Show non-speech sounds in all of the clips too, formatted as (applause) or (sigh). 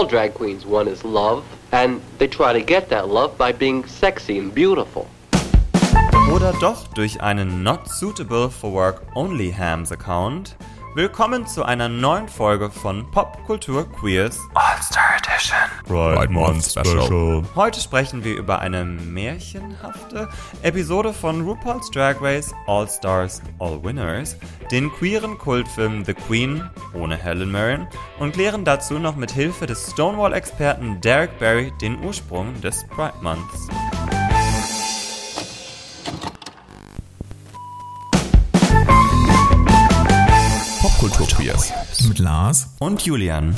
All drag queens want is love, and they try to get that love by being sexy and beautiful. Oder doch durch einen Not Suitable for Work Only Hams Account. Willkommen zu einer neuen Folge von Popkultur Queers All-Star Edition. Pride Month Special. Heute sprechen wir über eine märchenhafte Episode von RuPaul's Drag Race All Stars All Winners, den queeren Kultfilm The Queen ohne Helen Mirren und klären dazu noch mit Hilfe des Stonewall-Experten Derek Barry den Ursprung des Pride Months. Popkultur. Mit Lars. und Julian.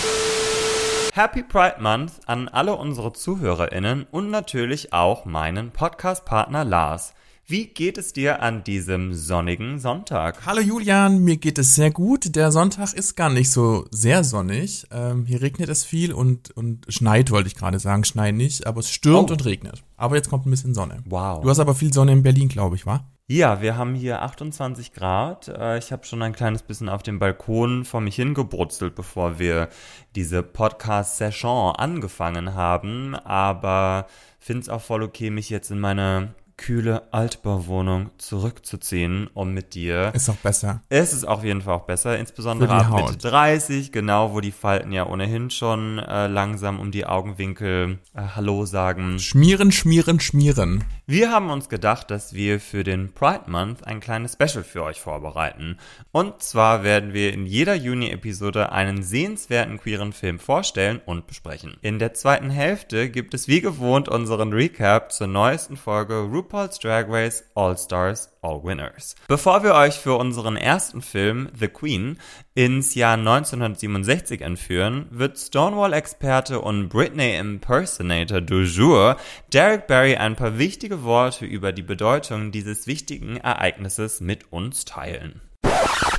Happy Pride Month an alle unsere ZuhörerInnen und natürlich auch meinen Podcast-Partner Lars. Wie geht es dir an diesem sonnigen Sonntag? Hallo Julian, mir geht es sehr gut. Der Sonntag ist gar nicht so sehr sonnig. Ähm, hier regnet es viel und, und schneit, wollte ich gerade sagen. Schneit nicht, aber es stürmt Oh. und regnet. Aber jetzt kommt ein bisschen Sonne. Wow. Du hast aber viel Sonne in Berlin, glaube ich, wa? Ja, wir haben hier 28 Grad. Äh, Ich habe schon ein kleines bisschen auf dem Balkon vor mich hingebrutzelt, bevor wir diese Podcast-Session angefangen haben. Aber finde es auch voll okay, mich jetzt in meine kühle Altbauwohnung zurückzuziehen, um mit dir Ist auch besser. Es ist auf jeden Fall auch besser, insbesondere ab Haut. Mitte 30, genau, wo die Falten ja ohnehin schon äh, langsam um die Augenwinkel äh, Hallo sagen. Schmieren, schmieren, schmieren. Wir haben uns gedacht, dass wir für den Pride Month ein kleines Special für euch vorbereiten. Und zwar werden wir in jeder Juni-Episode einen sehenswerten queeren Film vorstellen und besprechen. In der zweiten Hälfte gibt es wie gewohnt unseren Recap zur neuesten Folge RuPaul's Drag Race All Stars All Winners. Bevor wir euch für unseren ersten Film The Queen ins Jahr 1967 entführen, wird Stonewall-Experte und Britney Impersonator du jour Derek Barry ein paar wichtige Worte über die Bedeutung dieses wichtigen Ereignisses mit uns teilen.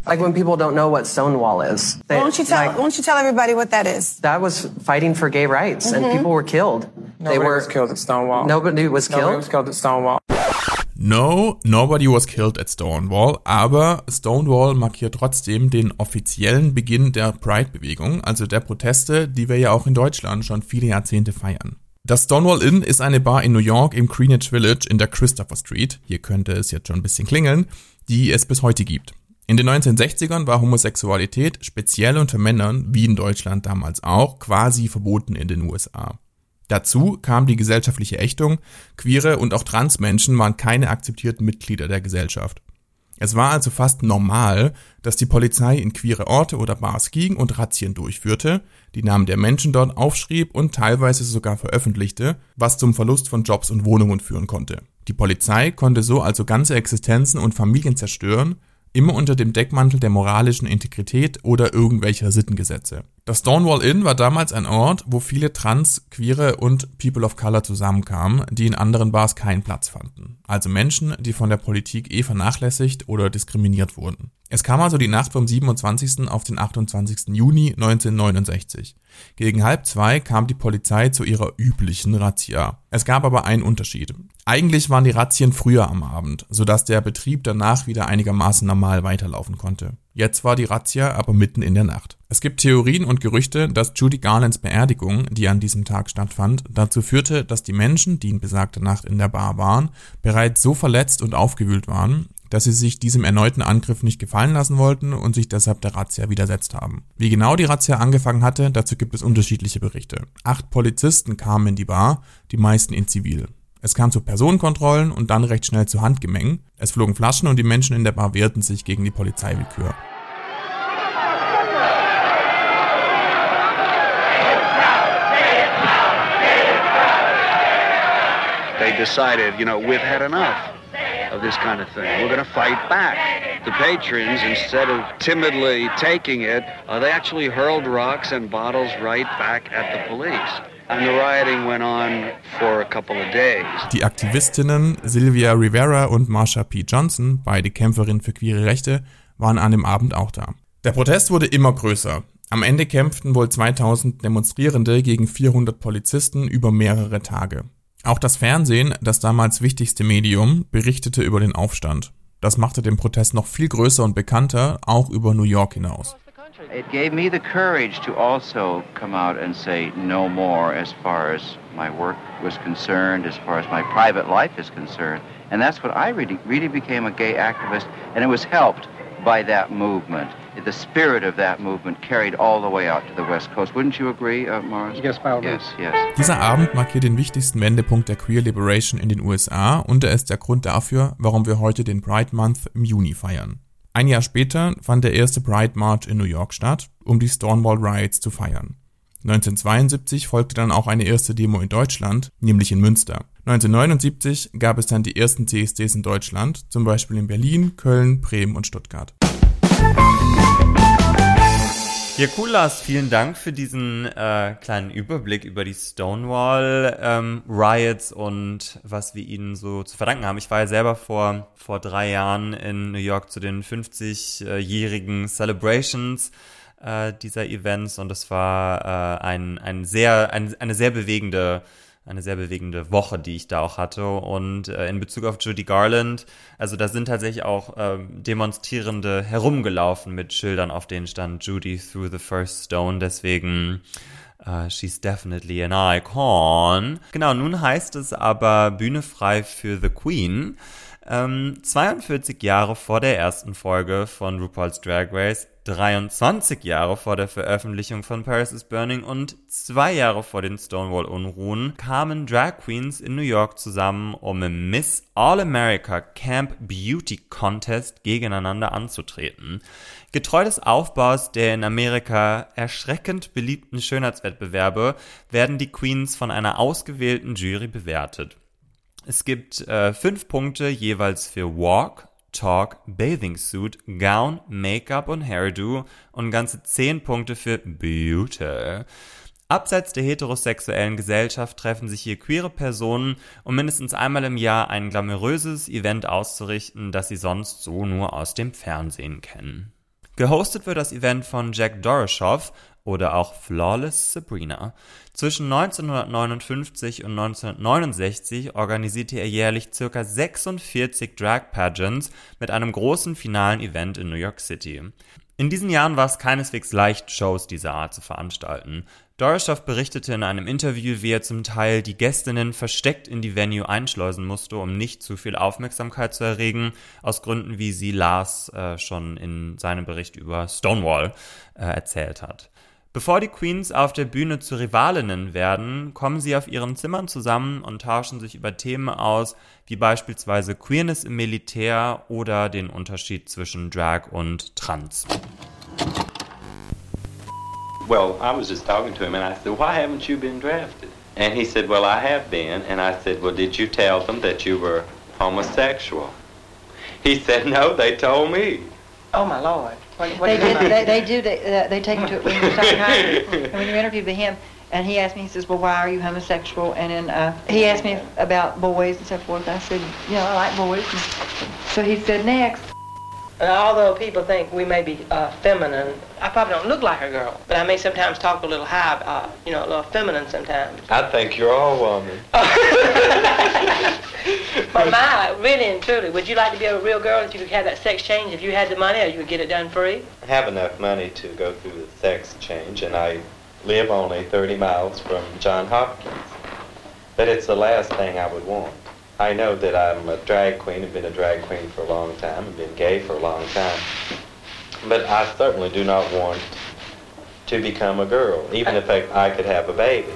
Like when people don't know what Stonewall is. They- Why don't you tell? like, why don't you tell everybody what that is? that was fighting for gay rights, and people were killed. they Nobody were was killed at Stonewall. Nobody was Nobody killed. was killed at Stonewall. No, nobody was killed at Stonewall, aber Stonewall markiert trotzdem den offiziellen Beginn der Pride-Bewegung, also der Proteste, die wir ja auch in Deutschland schon viele Jahrzehnte feiern. Das Stonewall Inn ist eine Bar in New York im Greenwich Village in der Christopher Street, hier könnte es jetzt schon ein bisschen klingeln, die es bis heute gibt. In den 1960ern war Homosexualität speziell unter Männern, wie in Deutschland damals auch, quasi verboten in den USA. Dazu kam die gesellschaftliche Ächtung, queere und auch Transmenschen waren keine akzeptierten Mitglieder der Gesellschaft. Es war also fast normal, dass die Polizei in queere Orte oder Bars ging und Razzien durchführte, die Namen der Menschen dort aufschrieb und teilweise sogar veröffentlichte, was zum Verlust von Jobs und Wohnungen führen konnte. Die Polizei konnte so also ganze Existenzen und Familien zerstören, immer unter dem Deckmantel der moralischen Integrität oder irgendwelcher Sittengesetze. Das Stonewall Inn war damals ein Ort, wo viele Trans, Queere und People of Color zusammenkamen, die in anderen Bars keinen Platz fanden. Also Menschen, die von der Politik eh vernachlässigt oder diskriminiert wurden. Es kam also die Nacht vom 27. auf den 28. Juni 1969. Gegen halb zwei kam die Polizei zu ihrer üblichen Razzia. Es gab aber einen Unterschied. Eigentlich waren die Razzien früher am Abend, sodass der Betrieb danach wieder einigermaßen normal weiterlaufen konnte. Jetzt war die Razzia aber mitten in der Nacht. Es gibt Theorien und Gerüchte, dass Judy Garlands Beerdigung, die an diesem Tag stattfand, dazu führte, dass die Menschen, die in besagter Nacht in der Bar waren, bereits so verletzt und aufgewühlt waren, dass sie sich diesem erneuten Angriff nicht gefallen lassen wollten und sich deshalb der Razzia widersetzt haben. Wie genau die Razzia angefangen hatte, dazu gibt es unterschiedliche Berichte. Acht Polizisten kamen in die Bar, die meisten in Zivil. Es kam zu Personenkontrollen und dann recht schnell zu Handgemengen. Es flogen Flaschen und die Menschen in der Bar wehrten sich gegen die Polizeiwillkür. They decided, you know, we've had enough of this kind of thing. We're going to fight back. The patrons, instead of timidly taking it, uh, they actually hurled rocks and bottles right back at the police. And the rioting went on for a couple of days. Die Aktivistinnen Sylvia Rivera und Marsha P. Johnson, beide Kämpferinnen für queere Rechte, waren an dem Abend auch da. Der Protest wurde immer größer. Am Ende kämpften wohl 2000 Demonstrierende gegen 400 Polizisten über mehrere Tage. Auch das Fernsehen, das damals wichtigste Medium, berichtete über den Aufstand. Das machte den Protest noch viel größer und bekannter, auch über New York hinaus. It gave me the courage to also come out and say no more as far as my work was concerned, as far as my private life is concerned. And that's what I really, really became a gay activist, and it was helped by that movement. The spirit of that movement carried all the way out to the West Coast. Wouldn't you agree, uh, Morris? Yes, by all Yes, yes. Dieser Abend markiert den wichtigsten Wendepunkt der Queer Liberation in den USA und er ist der Grund dafür, warum wir heute den Pride Month im Juni feiern. Ein Jahr später fand der erste Pride March in New York statt, um die Stonewall Riots zu feiern. 1972 folgte dann auch eine erste Demo in Deutschland, nämlich in Münster. 1979 gab es dann die ersten CSDs in Deutschland, zum Beispiel in Berlin, Köln, Bremen und Stuttgart. Ja, cool, Lars. Vielen Dank für diesen äh, kleinen Überblick über die Stonewall ähm, Riots und was wir ihnen so zu verdanken haben. Ich war ja selber vor, vor drei Jahren in New York zu den 50-jährigen Celebrations äh, dieser Events und es war äh, ein, ein sehr, ein, eine sehr bewegende eine sehr bewegende Woche, die ich da auch hatte. Und äh, in Bezug auf Judy Garland, also da sind tatsächlich auch äh, Demonstrierende herumgelaufen mit Schildern, auf denen stand Judy through the first stone. Deswegen Uh, she's definitely an icon. Genau, nun heißt es aber Bühne frei für The Queen. Ähm, 42 Jahre vor der ersten Folge von RuPaul's Drag Race 23 Jahre vor der Veröffentlichung von Paris is Burning und zwei Jahre vor den Stonewall-Unruhen kamen Drag Queens in New York zusammen, um im Miss All-America Camp Beauty Contest gegeneinander anzutreten. Getreu des Aufbaus der in Amerika erschreckend beliebten Schönheitswettbewerbe werden die Queens von einer ausgewählten Jury bewertet. Es gibt äh, fünf Punkte jeweils für Walk, Talk, Bathing Suit, Gown, Make-up und Hairdo und ganze 10 Punkte für Beauty. Abseits der heterosexuellen Gesellschaft treffen sich hier queere Personen, um mindestens einmal im Jahr ein glamouröses Event auszurichten, das sie sonst so nur aus dem Fernsehen kennen. Gehostet wird das Event von Jack Doroshoff oder auch Flawless Sabrina. Zwischen 1959 und 1969 organisierte er jährlich ca. 46 Drag Pageants mit einem großen finalen Event in New York City. In diesen Jahren war es keineswegs leicht, Shows dieser Art zu veranstalten. Doroshoff berichtete in einem Interview, wie er zum Teil die Gästinnen versteckt in die Venue einschleusen musste, um nicht zu viel Aufmerksamkeit zu erregen, aus Gründen, wie sie Lars äh, schon in seinem Bericht über Stonewall äh, erzählt hat. Bevor die Queens auf der Bühne zu Rivalinnen werden, kommen sie auf ihren Zimmern zusammen und tauschen sich über Themen aus, wie beispielsweise Queerness im Militär oder den Unterschied zwischen Drag und Trans. Well, I was just talking to him and I said, why haven't you been drafted? And he said, well, I have been. And I said, well, did you tell them that you were homosexual? He said, no, they told me. Oh my lord! What, what They do did, they, they do, they, uh, they take him to, when you're hiring, (laughs) and when you interview him, and he asked me, he says, well, why are you homosexual? And then, uh, he asked me about boys and so forth. I said, you know, I like boys. And so he said, next. And although people think we may be uh, feminine, I probably don't look like a girl, but I may sometimes talk a little high, uh, you know, a little feminine sometimes. I think you're all woman. (laughs) But my, really and truly, would you like to be a real girl if you could have that sex change? If you had the money, or you could get it done free? I have enough money to go through the sex change, and I live only 30 miles from John Hopkins. But it's the last thing I would want. I know that I'm a drag queen, have been a drag queen for a long time, and been gay for a long time. But I certainly do not want to become a girl, even if I could have a baby.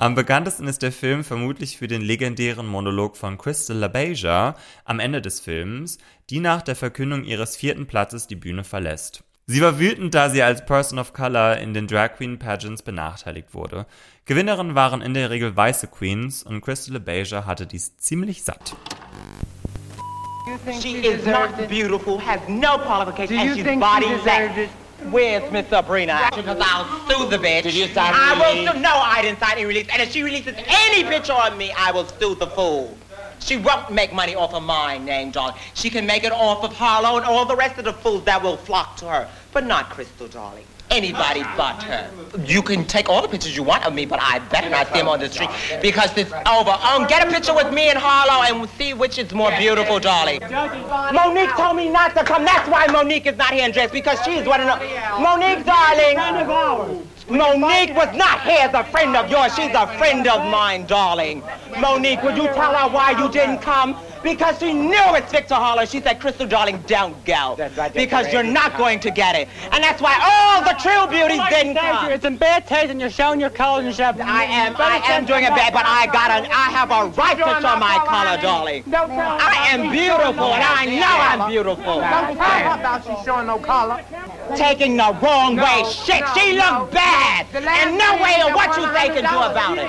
Am bekanntesten ist der Film vermutlich für den legendären Monolog von Crystal LaBeija am Ende des Films, die nach der Verkündung ihres vierten Platzes die Bühne verlässt. Sie war wütend, da sie als Person of Color in den Drag Queen Pageants benachteiligt wurde. Gewinnerinnen waren in der Regel weiße Queens und Crystal LaBeija hatte dies ziemlich satt. She is not beautiful, has no qualifications, and she's body she less. deserved? Where's Miss Sabrina? Because I'll sue the bitch. Did you sign I will release? sue. No, I didn't sign any release. And if she releases any bitch on me, I will sue the fool. She won't make money off of my name, darling. She can make it off of Harlow and all the rest of the fools that will flock to her, but not Crystal, darling. Anybody but her. You can take all the pictures you want of me, but I better not see them on the street because it's over. Um, get a picture with me and Harlow and see which is more beautiful, darling. Monique told me not to come. That's why Monique is not here in dress because she's one of the... Monique, darling. Monique was not here as a friend of yours. She's a friend of mine, darling. Monique, would you tell her why you didn't come? Because she knew it's Victor Holler. She said, Crystal, darling, don't go. right, because you're not going to get it. And that's why all the true beauties didn't come. It's in bad taste and you're showing your colors and stuff. I am, I am doing it bad, but I got an, I have a right to show my color, darling. I am beautiful, and I know I'm beautiful. Don't tell her about she's showing no color. Taking the wrong way, shit. She looked bad, and no way of what you say can do about it.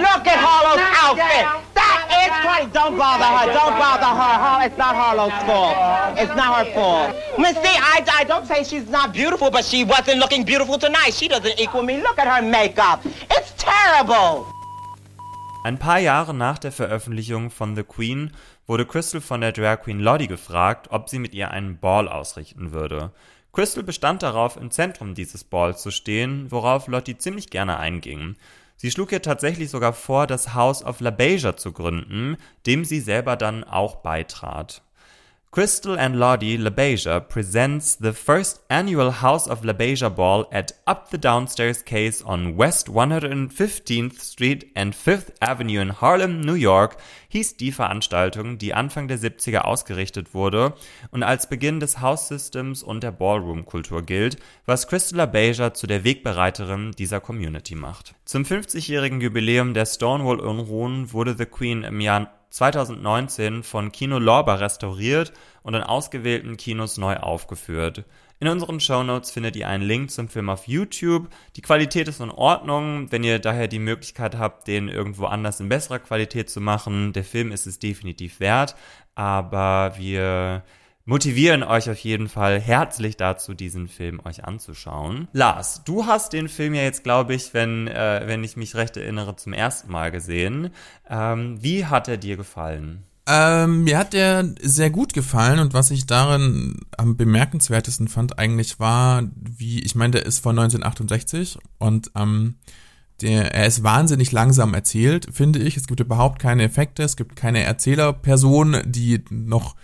Look at Harlow's outfit. That is crazy. Don't bother her. Don't bother her. Har- It's not Harlow's fault. It's not her fault. Miss see, I, I don't say she's not beautiful, but she wasn't looking beautiful tonight. She doesn't equal me. Look at her makeup. It's terrible. Ein paar Jahre nach der Veröffentlichung von The Queen wurde Crystal von der Drag Queen Lottie gefragt, ob sie mit ihr einen Ball ausrichten würde. Crystal bestand darauf, im Zentrum dieses Balls zu stehen, worauf Lottie ziemlich gerne einging. Sie schlug ihr tatsächlich sogar vor, das House of LaBeija zu gründen, dem sie selber dann auch beitrat. Crystal and Lottie LaBeija presents the first annual House of LaBeija Ball at Up the Downstairs Case on West 115th Street and 5th Avenue in Harlem, New York, hieß die Veranstaltung, die Anfang der 70er ausgerichtet wurde und als Beginn des House Systems und der Ballroom-Kultur gilt, was Crystal LaBeija zu der Wegbereiterin dieser Community macht. Zum 50-jährigen Jubiläum der Stonewall-Unruhen wurde The Queen im Jahr 2019 von Kino Lorba restauriert und in ausgewählten Kinos neu aufgeführt. In unseren Shownotes findet ihr einen Link zum Film auf YouTube. Die Qualität ist in Ordnung. Wenn ihr daher die Möglichkeit habt, den irgendwo anders in besserer Qualität zu machen, der Film ist es definitiv wert. Aber wir motivieren euch auf jeden Fall herzlich dazu, diesen Film euch anzuschauen. Lars, du hast den Film ja jetzt, glaube ich, wenn, äh, wenn ich mich recht erinnere, zum ersten Mal gesehen. Ähm, wie hat er dir gefallen? Ähm, mir hat der sehr gut gefallen und was ich darin am bemerkenswertesten fand eigentlich war, wie, ich meine, der ist von 1968 und ähm, der, er ist wahnsinnig langsam erzählt, finde ich. Es gibt überhaupt keine Effekte, es gibt keine Erzählerperson, die noch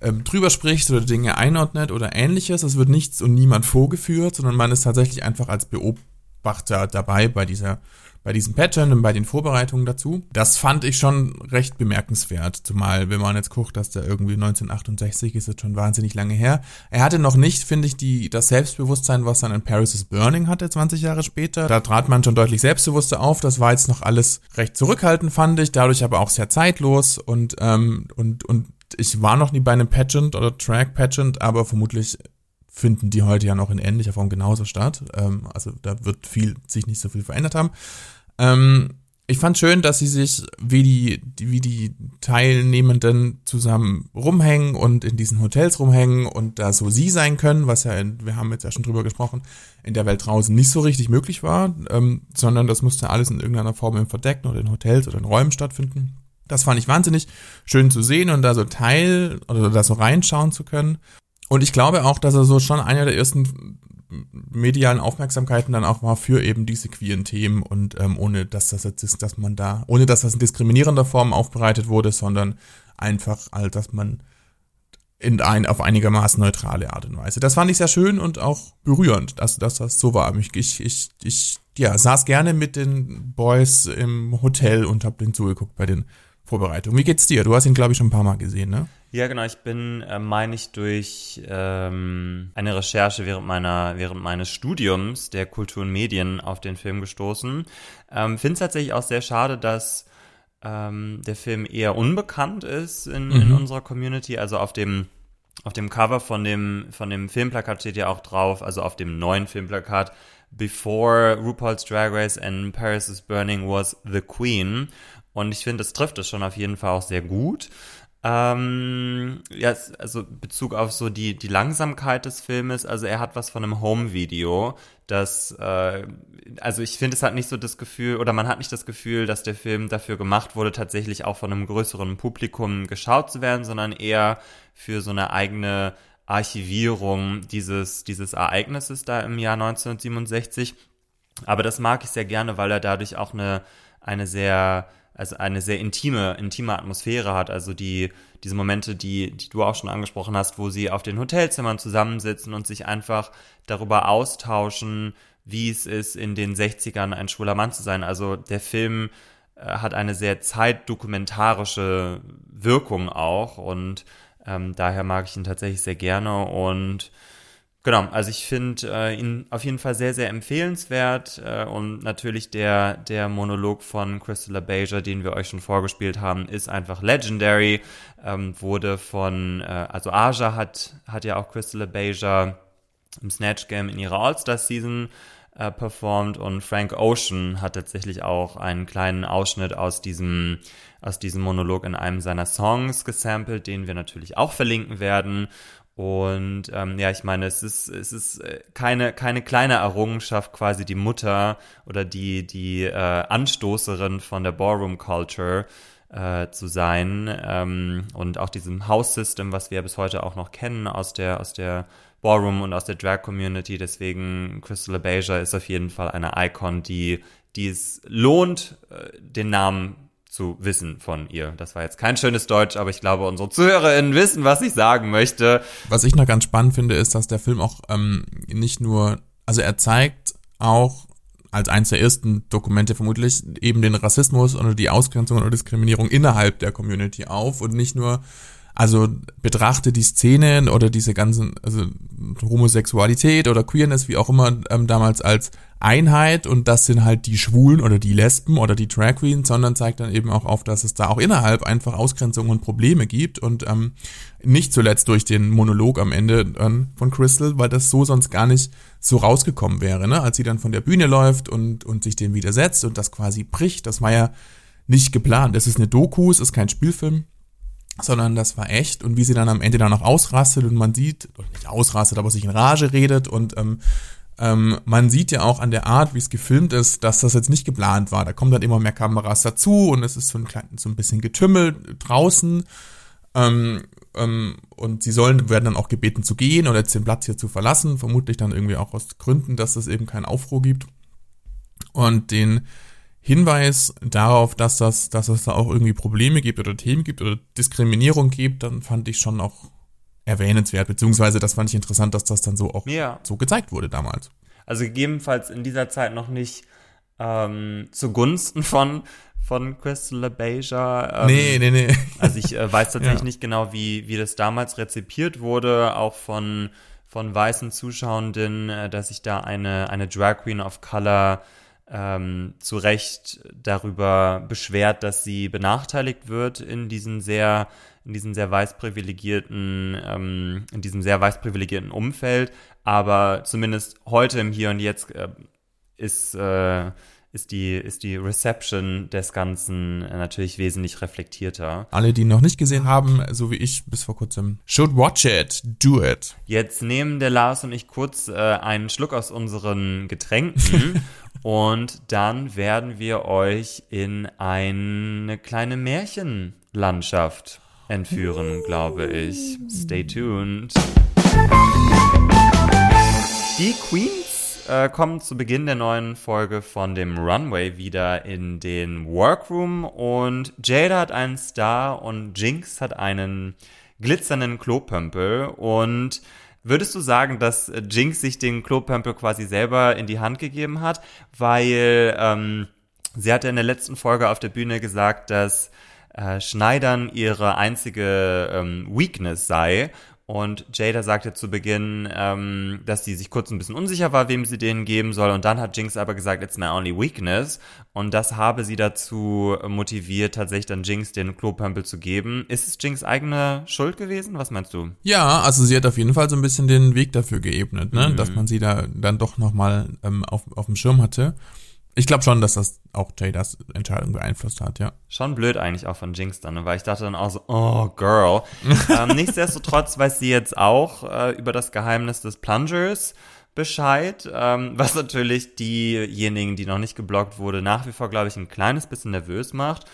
ähm, drüber spricht oder Dinge einordnet oder ähnliches. Es wird nichts und niemand vorgeführt, sondern man ist tatsächlich einfach als Beobachter dabei bei dieser bei diesem Pattern und bei den Vorbereitungen dazu. Das fand ich schon recht bemerkenswert, zumal wenn man jetzt guckt, dass der irgendwie 1968 ist, ist schon wahnsinnig lange her. Er hatte noch nicht, finde ich, die, das Selbstbewusstsein, was dann in Paris is Burning hatte, 20 Jahre später. Da trat man schon deutlich selbstbewusster auf. Das war jetzt noch alles recht zurückhaltend, fand ich, dadurch aber auch sehr zeitlos und, ähm, und, und ich war noch nie bei einem Pageant oder Track Pageant, aber vermutlich finden die heute ja noch in ähnlicher Form genauso statt. Ähm, also da wird viel, sich nicht so viel verändert haben. Ähm, ich fand schön, dass sie sich wie die, die, wie die Teilnehmenden zusammen rumhängen und in diesen Hotels rumhängen und da so sie sein können, was ja, in, wir haben jetzt ja schon drüber gesprochen, in der Welt draußen nicht so richtig möglich war, ähm, sondern das musste alles in irgendeiner Form im Verdeckten oder in Hotels oder in Räumen stattfinden. Das fand ich wahnsinnig schön zu sehen und da so teil oder da so reinschauen zu können. Und ich glaube auch, dass er so schon einer der ersten medialen Aufmerksamkeiten dann auch war für eben diese queeren Themen und ähm, ohne dass das jetzt ist, dass man da, ohne dass das in diskriminierender Form aufbereitet wurde, sondern einfach, halt, dass man in ein, auf einigermaßen neutrale Art und Weise. Das fand ich sehr schön und auch berührend, dass, dass das so war. Ich, ich, ich, ja, saß gerne mit den Boys im Hotel und hab denen zugeguckt bei den Vorbereitungen. Wie geht's dir? Du hast ihn, glaube ich, schon ein paar Mal gesehen, ne? Ja, genau. Ich bin, äh, meine ich, durch ähm, eine Recherche während meiner, während meines Studiums der Kultur und Medien auf den Film gestoßen. Ähm, Finde es tatsächlich auch sehr schade, dass ähm, der Film eher unbekannt ist in, mhm. in unserer Community. Also auf dem auf dem Cover von dem von dem Filmplakat steht ja auch drauf, also auf dem neuen Filmplakat Before RuPaul's Drag Race and Paris is Burning was the Queen. Und ich finde, es trifft es schon auf jeden Fall auch sehr gut. Ähm, ja, also Bezug auf so die, die Langsamkeit des Filmes, also er hat was von einem Home-Video, das, äh, also ich finde, es hat nicht so das Gefühl, oder man hat nicht das Gefühl, dass der Film dafür gemacht wurde, tatsächlich auch von einem größeren Publikum geschaut zu werden, sondern eher für so eine eigene Archivierung dieses, dieses Ereignisses da im Jahr 1967. Aber das mag ich sehr gerne, weil er dadurch auch eine, eine sehr, also eine sehr intime, intime Atmosphäre hat. Also die, diese Momente, die, die du auch schon angesprochen hast, wo sie auf den Hotelzimmern zusammensitzen und sich einfach darüber austauschen, wie es ist, in den 60ern ein schwuler Mann zu sein. Also der Film äh, hat eine sehr zeitdokumentarische Wirkung auch und ähm, daher mag ich ihn tatsächlich sehr gerne und Genau, also ich finde äh, ihn auf jeden Fall sehr, sehr empfehlenswert äh, und natürlich der, der Monolog von Crystal LaBeija, den wir euch schon vorgespielt haben, ist einfach legendary, ähm, wurde von, äh, also Aja hat, hat ja auch Crystal LaBeija im Snatch Game in ihrer All-Star-Season äh, performt und Frank Ocean hat tatsächlich auch einen kleinen Ausschnitt aus diesem, aus diesem Monolog in einem seiner Songs gesampelt, den wir natürlich auch verlinken werden. Und ähm, ja, ich meine, es ist, es ist äh, keine, keine kleine Errungenschaft, quasi die Mutter oder die, die äh, Anstoßerin von der Ballroom Culture äh, zu sein. Ähm, und auch diesem House System, was wir bis heute auch noch kennen aus der, aus der Ballroom und aus der Drag Community. Deswegen Crystal Abasia ist auf jeden Fall eine Icon, die, die es lohnt, äh, den Namen zu wissen von ihr. Das war jetzt kein schönes Deutsch, aber ich glaube, unsere ZuhörerInnen wissen, was ich sagen möchte. Was ich noch ganz spannend finde, ist, dass der Film auch ähm, nicht nur, also er zeigt auch als eines der ersten Dokumente vermutlich eben den Rassismus oder die Ausgrenzung oder Diskriminierung innerhalb der Community auf und nicht nur also betrachte die Szenen oder diese ganzen, also Homosexualität oder Queerness, wie auch immer, ähm, damals als Einheit und das sind halt die Schwulen oder die Lesben oder die Drag Queens, sondern zeigt dann eben auch auf, dass es da auch innerhalb einfach Ausgrenzungen und Probleme gibt und ähm, nicht zuletzt durch den Monolog am Ende ähm, von Crystal, weil das so sonst gar nicht so rausgekommen wäre, ne? als sie dann von der Bühne läuft und, und sich dem widersetzt und das quasi bricht, das war ja nicht geplant. Es ist eine Doku, es ist kein Spielfilm sondern das war echt. Und wie sie dann am Ende dann noch ausrastet und man sieht, nicht ausrastet, aber sich in Rage redet und ähm, ähm, man sieht ja auch an der Art, wie es gefilmt ist, dass das jetzt nicht geplant war. Da kommen dann immer mehr Kameras dazu und es ist so ein, klein, so ein bisschen Getümmel draußen. Ähm, ähm, und sie sollen, werden dann auch gebeten zu gehen oder jetzt den Platz hier zu verlassen, vermutlich dann irgendwie auch aus Gründen, dass es eben keinen Aufruhr gibt. Und den Hinweis darauf, dass das, dass es da auch irgendwie Probleme gibt oder Themen gibt oder Diskriminierung gibt, dann fand ich schon auch erwähnenswert, beziehungsweise das fand ich interessant, dass das dann so auch ja. so gezeigt wurde damals. Also gegebenenfalls in dieser Zeit noch nicht ähm, zugunsten von von Crystal LaBeija. Ähm, nee, nee, nee. Also ich äh, weiß (laughs) tatsächlich ja. nicht genau, wie, wie das damals rezipiert wurde, auch von, von weißen Zuschauenden, äh, dass sich da eine, eine Drag Queen of Color ähm, zu Recht darüber beschwert, dass sie benachteiligt wird in diesen sehr in diesem sehr weiß privilegierten, ähm, in diesem sehr weiß privilegierten Umfeld. Aber zumindest heute im Hier und Jetzt äh, ist, äh, ist, die, ist die Reception des Ganzen natürlich wesentlich reflektierter. Alle, die noch nicht gesehen haben, so wie ich bis vor kurzem, should watch it, do it. Jetzt nehmen der Lars und ich kurz äh, einen Schluck aus unseren Getränken (laughs) Und dann werden wir euch in eine kleine Märchenlandschaft entführen, glaube ich. Stay tuned. Die Queens äh, kommen zu Beginn der neuen Folge von dem Runway wieder in den Workroom und Jada hat einen Star und Jinx hat einen glitzernden Klopömpel und Würdest du sagen, dass Jinx sich den Klopömpel quasi selber in die Hand gegeben hat? Weil ähm, sie hat ja in der letzten Folge auf der Bühne gesagt, dass äh, Schneidern ihre einzige ähm, Weakness sei und Jada sagte zu Beginn, ähm, dass sie sich kurz ein bisschen unsicher war, wem sie den geben soll. Und dann hat Jinx aber gesagt, it's my only weakness. Und das habe sie dazu motiviert, tatsächlich dann Jinx den Klopömpel zu geben. Ist es Jinx eigene Schuld gewesen? Was meinst du? Ja, also sie hat auf jeden Fall so ein bisschen den Weg dafür geebnet, ne? Mhm. dass man sie da dann doch nochmal ähm, auf, auf dem Schirm hatte. Ich glaube schon, dass das auch Jadas Entscheidung beeinflusst hat, ja. Schon blöd eigentlich auch von Jinx dann, ne? weil ich dachte dann auch so, oh, Girl. (laughs) ähm, nichtsdestotrotz weiß sie jetzt auch äh, über das Geheimnis des Plungers Bescheid, ähm, was natürlich diejenigen, die noch nicht geblockt wurde, nach wie vor, glaube ich, ein kleines bisschen nervös macht.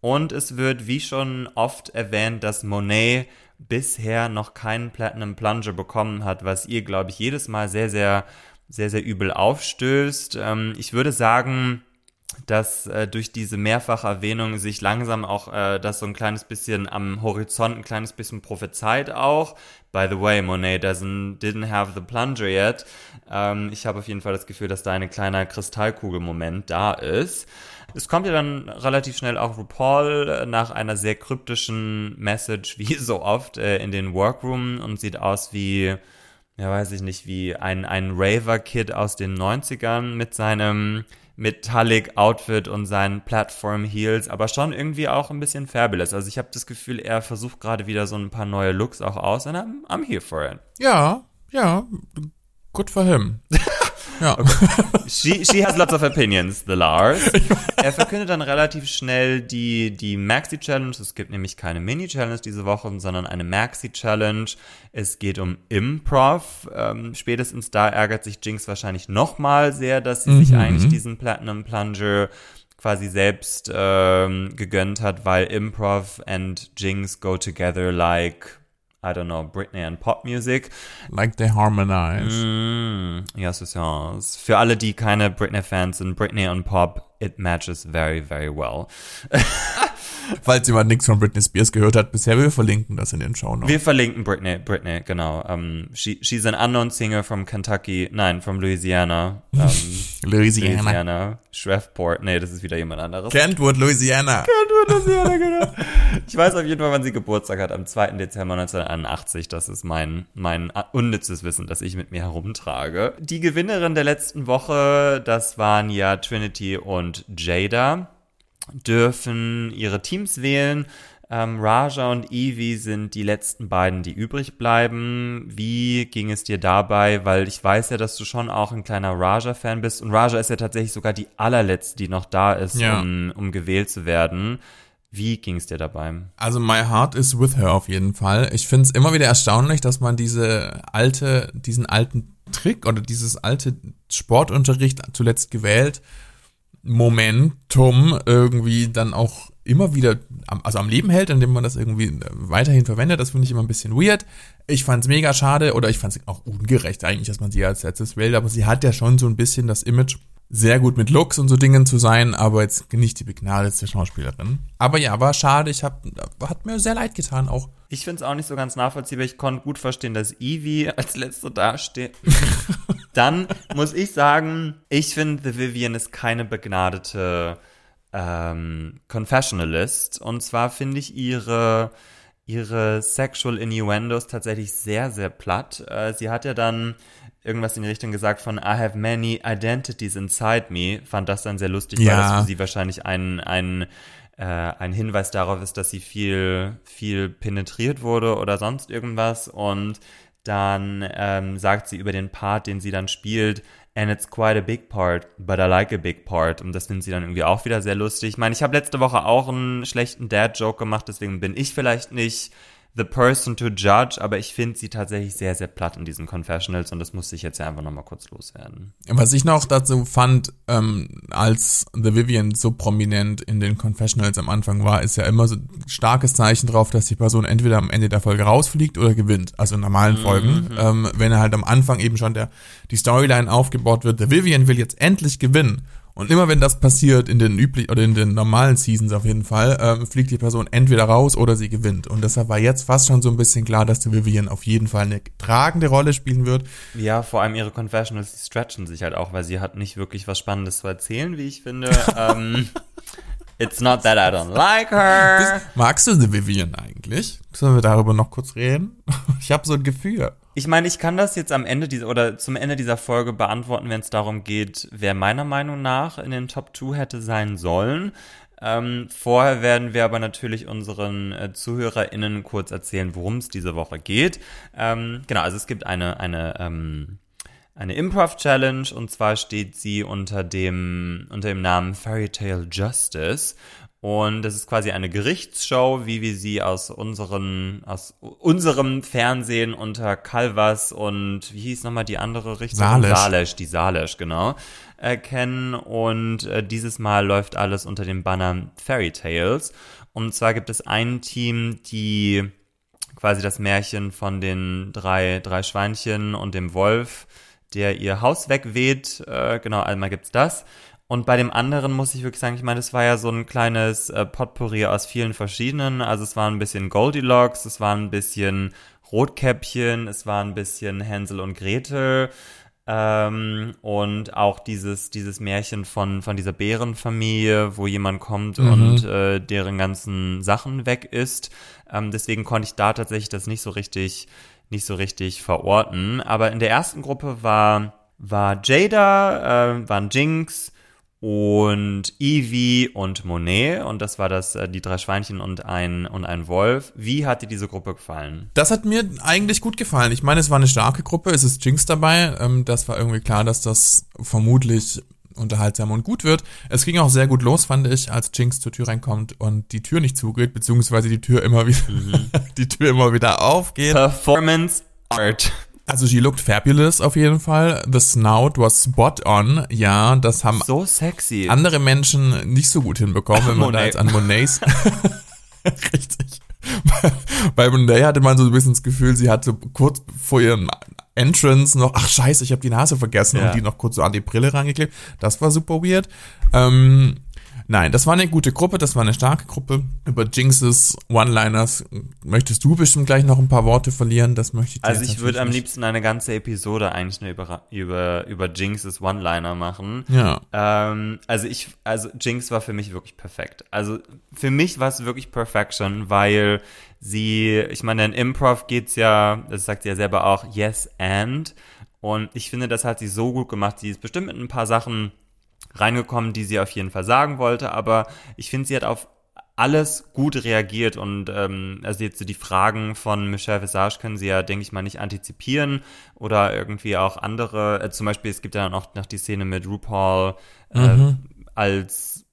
Und es wird, wie schon oft erwähnt, dass Monet bisher noch keinen Platinum Plunger bekommen hat, was ihr, glaube ich, jedes Mal sehr, sehr, sehr, sehr übel aufstößt. Ähm, ich würde sagen, dass äh, durch diese Mehrfacherwähnung sich langsam auch äh, das so ein kleines bisschen am Horizont ein kleines bisschen prophezeit auch. By the way, Monet doesn't, didn't have the plunger yet. Ähm, ich habe auf jeden Fall das Gefühl, dass da ein kleiner Kristallkugelmoment da ist. Es kommt ja dann relativ schnell auch RuPaul äh, nach einer sehr kryptischen Message, wie so oft, äh, in den Workroom und sieht aus wie, ja weiß ich nicht, wie ein, ein Raver-Kid aus den 90ern mit seinem Metallic Outfit und seinen Platform Heels, aber schon irgendwie auch ein bisschen fabulous. Also ich habe das Gefühl, er versucht gerade wieder so ein paar neue Looks auch aus und I'm, I'm here for it. Ja, ja, good for him. (laughs) Ja. she, she has lots of opinions, the Lars. Er verkündet dann relativ schnell die, die Maxi-Challenge. Es gibt nämlich keine Mini-Challenge diese Woche, sondern eine Maxi-Challenge. Es geht um Improv. Ähm, spätestens da ärgert sich Jinx wahrscheinlich nochmal sehr, dass sie mhm. sich eigentlich diesen Platinum Plunger quasi selbst ähm, gegönnt hat, weil Improv and Jinx go together like I don't know, Britney and Pop Music. Like they harmonize. Mm, yes, yes, yes. Für alle, die keine Britney-Fans sind, Britney und Pop, it matches very, very well. (laughs) Falls jemand nichts von Britney Spears gehört hat bisher, wir verlinken das in den Show Notes. Wir verlinken Britney, Britney, genau. Um, she, she's an unknown singer from Kentucky, nein, from Louisiana. Um, (laughs) Louisiana. Louisiana. Shreveport, nee, das ist wieder jemand anderes. Kentwood, Louisiana. Kentwood, Louisiana, genau. (laughs) Ich weiß auf jeden Fall, wann sie Geburtstag hat, am 2. Dezember 1981. Das ist mein, mein unnützes Wissen, das ich mit mir herumtrage. Die Gewinnerin der letzten Woche, das waren ja Trinity und Jada dürfen ihre Teams wählen. Ähm, Raja und Evie sind die letzten beiden, die übrig bleiben. Wie ging es dir dabei? Weil ich weiß ja, dass du schon auch ein kleiner Raja-Fan bist. Und Raja ist ja tatsächlich sogar die allerletzte, die noch da ist, ja. um, um gewählt zu werden. Wie ging es dir dabei? Also My Heart is with her auf jeden Fall. Ich finde es immer wieder erstaunlich, dass man diese alte, diesen alten Trick oder dieses alte Sportunterricht zuletzt gewählt Momentum irgendwie dann auch immer wieder, also am Leben hält, indem man das irgendwie weiterhin verwendet. Das finde ich immer ein bisschen weird. Ich fand es mega schade oder ich fand es auch ungerecht eigentlich, dass man sie als letztes wählt, aber sie hat ja schon so ein bisschen das Image, sehr gut mit Looks und so Dingen zu sein, aber jetzt nicht die begnadete Schauspielerin. Aber ja, war schade. Ich hab, hat mir sehr leid getan auch. Ich finde es auch nicht so ganz nachvollziehbar. Ich konnte gut verstehen, dass Evie als letzte dasteht. (laughs) Dann muss ich sagen, ich finde, The Vivian ist keine begnadete ähm, Confessionalist. Und zwar finde ich ihre ihre Sexual Innuendos tatsächlich sehr, sehr platt. Äh, sie hat ja dann irgendwas in die Richtung gesagt von I have many identities inside me. Fand das dann sehr lustig, ja. weil das für sie wahrscheinlich ein, ein, äh, ein Hinweis darauf ist, dass sie viel, viel penetriert wurde oder sonst irgendwas. Und dann ähm, sagt sie über den Part, den sie dann spielt, and it's quite a big part, but I like a big part. Und das findet sie dann irgendwie auch wieder sehr lustig. Ich meine, ich habe letzte Woche auch einen schlechten Dad-Joke gemacht, deswegen bin ich vielleicht nicht the person to judge, aber ich finde sie tatsächlich sehr, sehr platt in diesen Confessionals und das musste ich jetzt ja einfach nochmal kurz loswerden. Was ich noch dazu fand, ähm, als The Vivian so prominent in den Confessionals am Anfang war, ist ja immer so ein starkes Zeichen drauf, dass die Person entweder am Ende der Folge rausfliegt oder gewinnt, also in normalen Folgen. Mhm. Ähm, wenn halt am Anfang eben schon der, die Storyline aufgebaut wird, The Vivian will jetzt endlich gewinnen und immer wenn das passiert, in den üblichen oder in den normalen Seasons auf jeden Fall, ähm, fliegt die Person entweder raus oder sie gewinnt. Und deshalb war jetzt fast schon so ein bisschen klar, dass die Vivian auf jeden Fall eine tragende Rolle spielen wird. Ja, vor allem ihre Confessionals, die stretchen sich halt auch, weil sie hat nicht wirklich was Spannendes zu erzählen, wie ich finde. (laughs) ähm, It's not that I don't like her. Magst du The Vivian eigentlich? Sollen wir darüber noch kurz reden? (laughs) Ich habe so ein Gefühl. Ich meine, ich kann das jetzt am Ende dieser oder zum Ende dieser Folge beantworten, wenn es darum geht, wer meiner Meinung nach in den Top 2 hätte sein sollen. Ähm, vorher werden wir aber natürlich unseren äh, ZuhörerInnen kurz erzählen, worum es diese Woche geht. Ähm, genau, also es gibt eine, eine, ähm, eine Improv-Challenge und zwar steht sie unter dem, unter dem Namen Fairy Tale Justice und das ist quasi eine Gerichtsshow, wie wir sie aus unseren, aus unserem Fernsehen unter Calvas und wie hieß nochmal die andere Richtung? Salesch. Salesch, die Salesch, genau. äh, kennen und äh, dieses Mal läuft alles unter dem Banner Fairy Tales. Und zwar gibt es ein Team, die quasi das Märchen von den drei, drei Schweinchen und dem Wolf, der ihr Haus wegweht, äh, genau, einmal gibt's das. Und bei dem anderen muss ich wirklich sagen, ich meine, es war ja so ein kleines äh, Potpourri aus vielen verschiedenen. Also es war ein bisschen Goldilocks, es war ein bisschen Rotkäppchen, es war ein bisschen Hänsel und Gretel. Ähm, und auch dieses, dieses Märchen von, von dieser Bärenfamilie, wo jemand kommt Mhm. und äh, deren ganzen Sachen weg ist. Ähm, deswegen konnte ich da tatsächlich das nicht so richtig, nicht so richtig verorten. Aber in der ersten Gruppe war, war Jada, äh, waren Jinx und Evie und Monet. Und das war das, äh, die drei Schweinchen und ein, und ein Wolf. Wie hat dir diese Gruppe gefallen? Das hat mir eigentlich gut gefallen. Ich meine, es war eine starke Gruppe, es ist Jinx dabei. Ähm, das war irgendwie klar, dass das vermutlich unterhaltsam und gut wird. Es ging auch sehr gut los, fand ich, als Jinx zur Tür reinkommt und die Tür nicht zugeht, beziehungsweise die Tür immer wieder, (laughs) die Tür immer wieder aufgeht. Performance Art. Also she looked fabulous auf jeden Fall. The snout was spot on. Ja, das haben So sexy. andere Menschen nicht so gut hinbekommen, wenn man da Monet. jetzt an Monets (laughs) richtig. Bei Monet hatte man so ein bisschen das Gefühl, sie hatte kurz vor ihrem Entrance noch, ach scheiße, ich habe die Nase vergessen Ja. und die noch kurz so an die Brille rangeklebt. Das war super weird. Ähm, nein, das war eine gute Gruppe, das war eine starke Gruppe. Über Jinxes One-Liners möchtest du bestimmt gleich noch ein paar Worte verlieren. Das möchte ich dir Also ich würde am liebsten eine ganze Episode eigentlich nur über, über, über Jinx's One-Liner machen. Ja. Ähm, also ich, also Jinx war für mich wirklich perfekt. Also für mich war es wirklich Perfection, weil sie, ich meine, in Improv geht's ja, das sagt sie ja selber auch, yes and. Und ich finde, das hat sie so gut gemacht. Sie ist bestimmt mit ein paar Sachen reingekommen, die sie auf jeden Fall sagen wollte, aber ich finde, sie hat auf alles gut reagiert und ähm, also jetzt so die Fragen von Michelle Visage können sie ja, denke ich mal, nicht antizipieren oder irgendwie auch andere, äh, zum Beispiel es gibt ja auch noch die Szene mit RuPaul äh, Mhm. als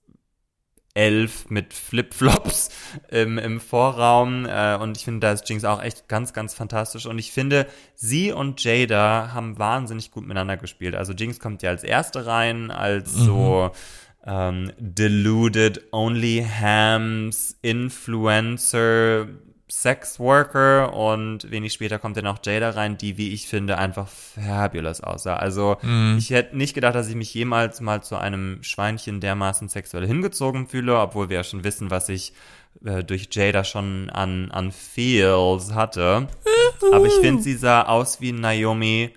Elf mit Flipflops (laughs) im, im Vorraum äh, und ich finde, da ist Jinx auch echt ganz, ganz fantastisch und ich finde, sie und Jada haben wahnsinnig gut miteinander gespielt. Also Jinx kommt ja als Erste rein, als Mhm. so ähm, deluded, only hams, Influencer, Sex Worker und wenig später kommt dann auch Jada rein, die, wie ich finde, einfach fabulous aussah. Also Mhm. ich hätte nicht gedacht, dass ich mich jemals mal zu einem Schweinchen dermaßen sexuell hingezogen fühle, obwohl wir ja schon wissen, was ich äh, durch Jada schon an, an Feels hatte. Aber ich finde, sie sah aus wie Naomi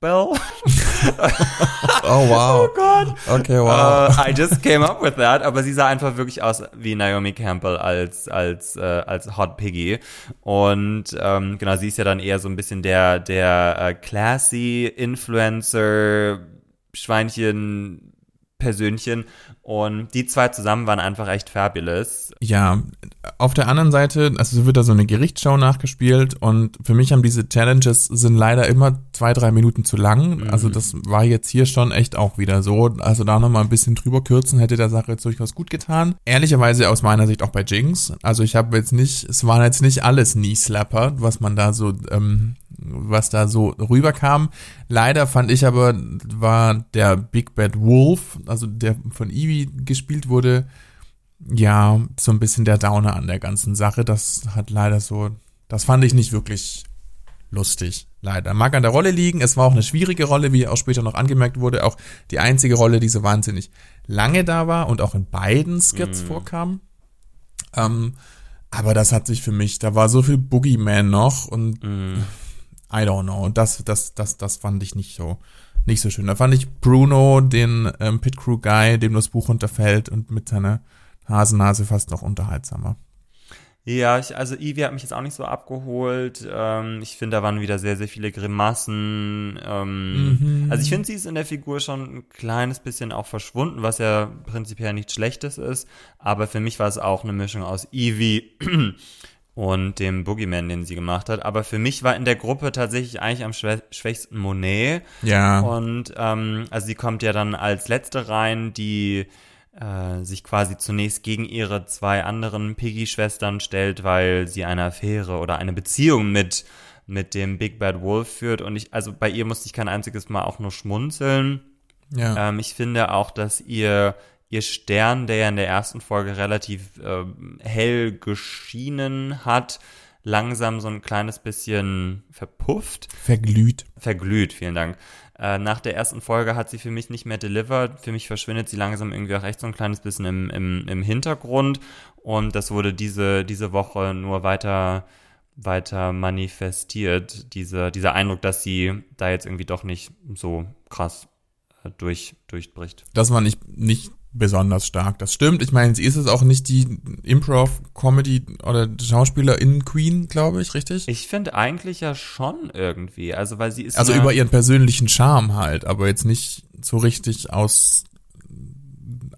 Campbell. (laughs) Oh wow. Oh Gott. Okay, wow. Uh, I just came up with that, aber sie sah einfach wirklich aus wie Naomi Campbell als als äh, als Hot Piggy und ähm, genau sie ist ja dann eher so ein bisschen der der äh, classy Influencer Schweinchen Persönchen und die zwei zusammen waren einfach echt fabulous. Ja, auf der anderen Seite, also wird da so eine Gerichtsshow nachgespielt und für mich haben diese Challenges sind leider immer zwei, drei Minuten zu lang. Mhm. Also das war jetzt hier schon echt auch wieder so. Also da nochmal ein bisschen drüber kürzen hätte der Sache jetzt durchaus gut getan. Ehrlicherweise aus meiner Sicht auch bei Jinx. Also ich habe jetzt nicht, es waren jetzt nicht alles Knee-Slapper, was man da so, ähm, was da so rüberkam. Leider fand ich aber, war der Big Bad Wolf, also der von Eevee gespielt wurde, ja, so ein bisschen der Downer an der ganzen Sache. Das hat leider so, das fand ich nicht wirklich lustig. Leider. Mag an der Rolle liegen. Es war auch eine schwierige Rolle, wie auch später noch angemerkt wurde. Auch die einzige Rolle, die so wahnsinnig lange da war und auch in beiden Skits Mhm. vorkam. Ähm, aber das hat sich für mich, da war so viel Boogeyman noch und Mhm. I don't know. Das, das, das, das fand ich nicht so, nicht so schön. Da fand ich Bruno, den ähm, Pit Crew Guy, dem das Buch unterfällt und mit seiner Hasennase fast noch unterhaltsamer. Ja, ich, also Ivy hat mich jetzt auch nicht so abgeholt. Ähm, ich finde, da waren wieder sehr, sehr viele Grimassen. Ähm, Mhm. Also ich finde, sie ist in der Figur schon ein kleines bisschen auch verschwunden, was ja prinzipiell nichts Schlechtes ist. Aber für mich war es auch eine Mischung aus Ivy (clears throat) und dem Boogeyman, den sie gemacht hat. Aber für mich war in der Gruppe tatsächlich eigentlich am schwä schwächsten Monet. Ja. Und ähm, also sie kommt ja dann als letzte rein, die äh, sich quasi zunächst gegen ihre zwei anderen Piggy-Schwestern stellt, weil sie eine Affäre oder eine Beziehung mit mit dem Big Bad Wolf führt. Und ich, also bei ihr musste ich kein einziges Mal auch nur schmunzeln. Ja. Ähm, ich finde auch, dass ihr, ihr Stern, der ja in der ersten Folge relativ ähm, hell geschienen hat, langsam so ein kleines bisschen verpufft. Verglüht. Verglüht, vielen Dank. Äh, nach der ersten Folge hat sie für mich nicht mehr delivered. Für mich verschwindet sie langsam irgendwie auch echt so ein kleines bisschen im, im, im Hintergrund. Und das wurde diese, diese Woche nur weiter, weiter manifestiert. Diese, dieser Eindruck, dass sie da jetzt irgendwie doch nicht so krass äh, durch, durchbricht. Das war nicht, nicht besonders stark. Das stimmt. Ich meine, sie ist es auch nicht die Improv-Comedy oder Schauspielerin-Queen, glaube ich, richtig? Ich finde eigentlich ja schon irgendwie. Also, weil sie ist. Also über ihren persönlichen Charme halt, aber jetzt nicht so richtig aus,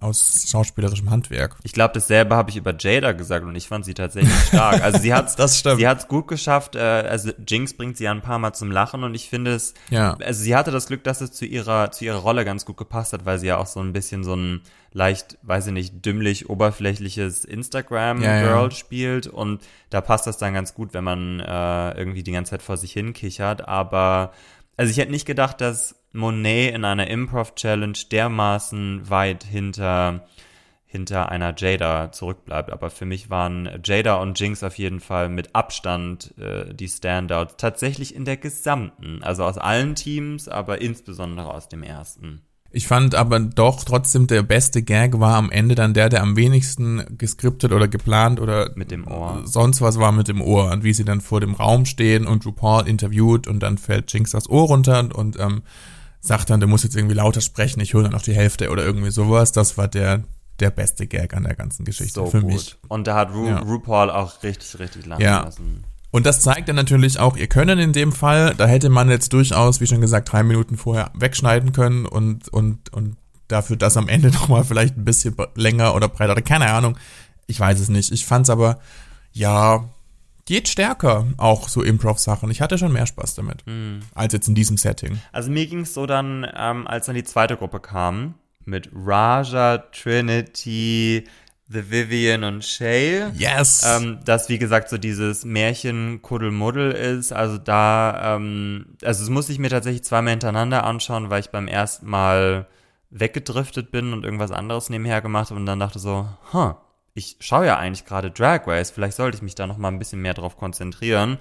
aus schauspielerischem Handwerk. Ich glaube, dasselbe habe ich über Jada gesagt und ich fand sie tatsächlich stark. Also sie hat (laughs) Das stimmt. Sie hat es gut geschafft. Äh, also Jinx bringt sie ja ein paar Mal zum Lachen und ich finde es. Ja. Also sie hatte das Glück, dass es zu ihrer zu ihrer Rolle ganz gut gepasst hat, weil sie ja auch so ein bisschen so ein leicht, weiß ich nicht, dümmlich oberflächliches Instagram Ja, ja. Girl spielt und da passt das dann ganz gut, wenn man äh, irgendwie die ganze Zeit vor sich hin kichert. Aber also ich hätte nicht gedacht, dass Monet in einer Improv-Challenge dermaßen weit hinter, hinter einer Jada zurückbleibt. Aber für mich waren Jada und Jinx auf jeden Fall mit Abstand äh, die Standouts. Tatsächlich in der gesamten, also aus allen Teams, aber insbesondere aus dem ersten. Ich fand aber doch trotzdem der beste Gag war am Ende dann der, der am wenigsten geskriptet oder geplant oder Mit dem Ohr. sonst was war mit dem Ohr und wie sie dann vor dem Raum stehen und RuPaul interviewt und dann fällt Jinx das Ohr runter und ähm, sagt dann, du musst jetzt irgendwie lauter sprechen, ich höre dann noch die Hälfte oder irgendwie sowas. Das war der der beste Gag an der ganzen Geschichte So für gut. mich. Und da hat Ru Ja. RuPaul auch richtig, richtig lange Ja. lassen. Und das zeigt dann natürlich auch ihr Können in dem Fall. Da hätte man jetzt durchaus, wie schon gesagt, drei Minuten vorher wegschneiden können und, und, und dafür das am Ende (laughs) nochmal vielleicht ein bisschen länger oder breiter oder keine Ahnung. Ich weiß es nicht. Ich fand's aber, ja, geht stärker, auch so Improv-Sachen. Ich hatte schon mehr Spaß damit, als jetzt in diesem Setting. Also mir ging es so dann, ähm, als dann die zweite Gruppe kam, mit Raja, Trinity, The Vivian und Shay. Yes! Ähm, dass, wie gesagt, so dieses Märchen Kuddelmuddel ist. Also da, ähm, also das musste ich mir tatsächlich zweimal hintereinander anschauen, weil ich beim ersten Mal weggedriftet bin und irgendwas anderes nebenher gemacht habe und dann dachte so, huh, ich schaue ja eigentlich gerade Drag Race, vielleicht sollte ich mich da noch mal ein bisschen mehr drauf konzentrieren.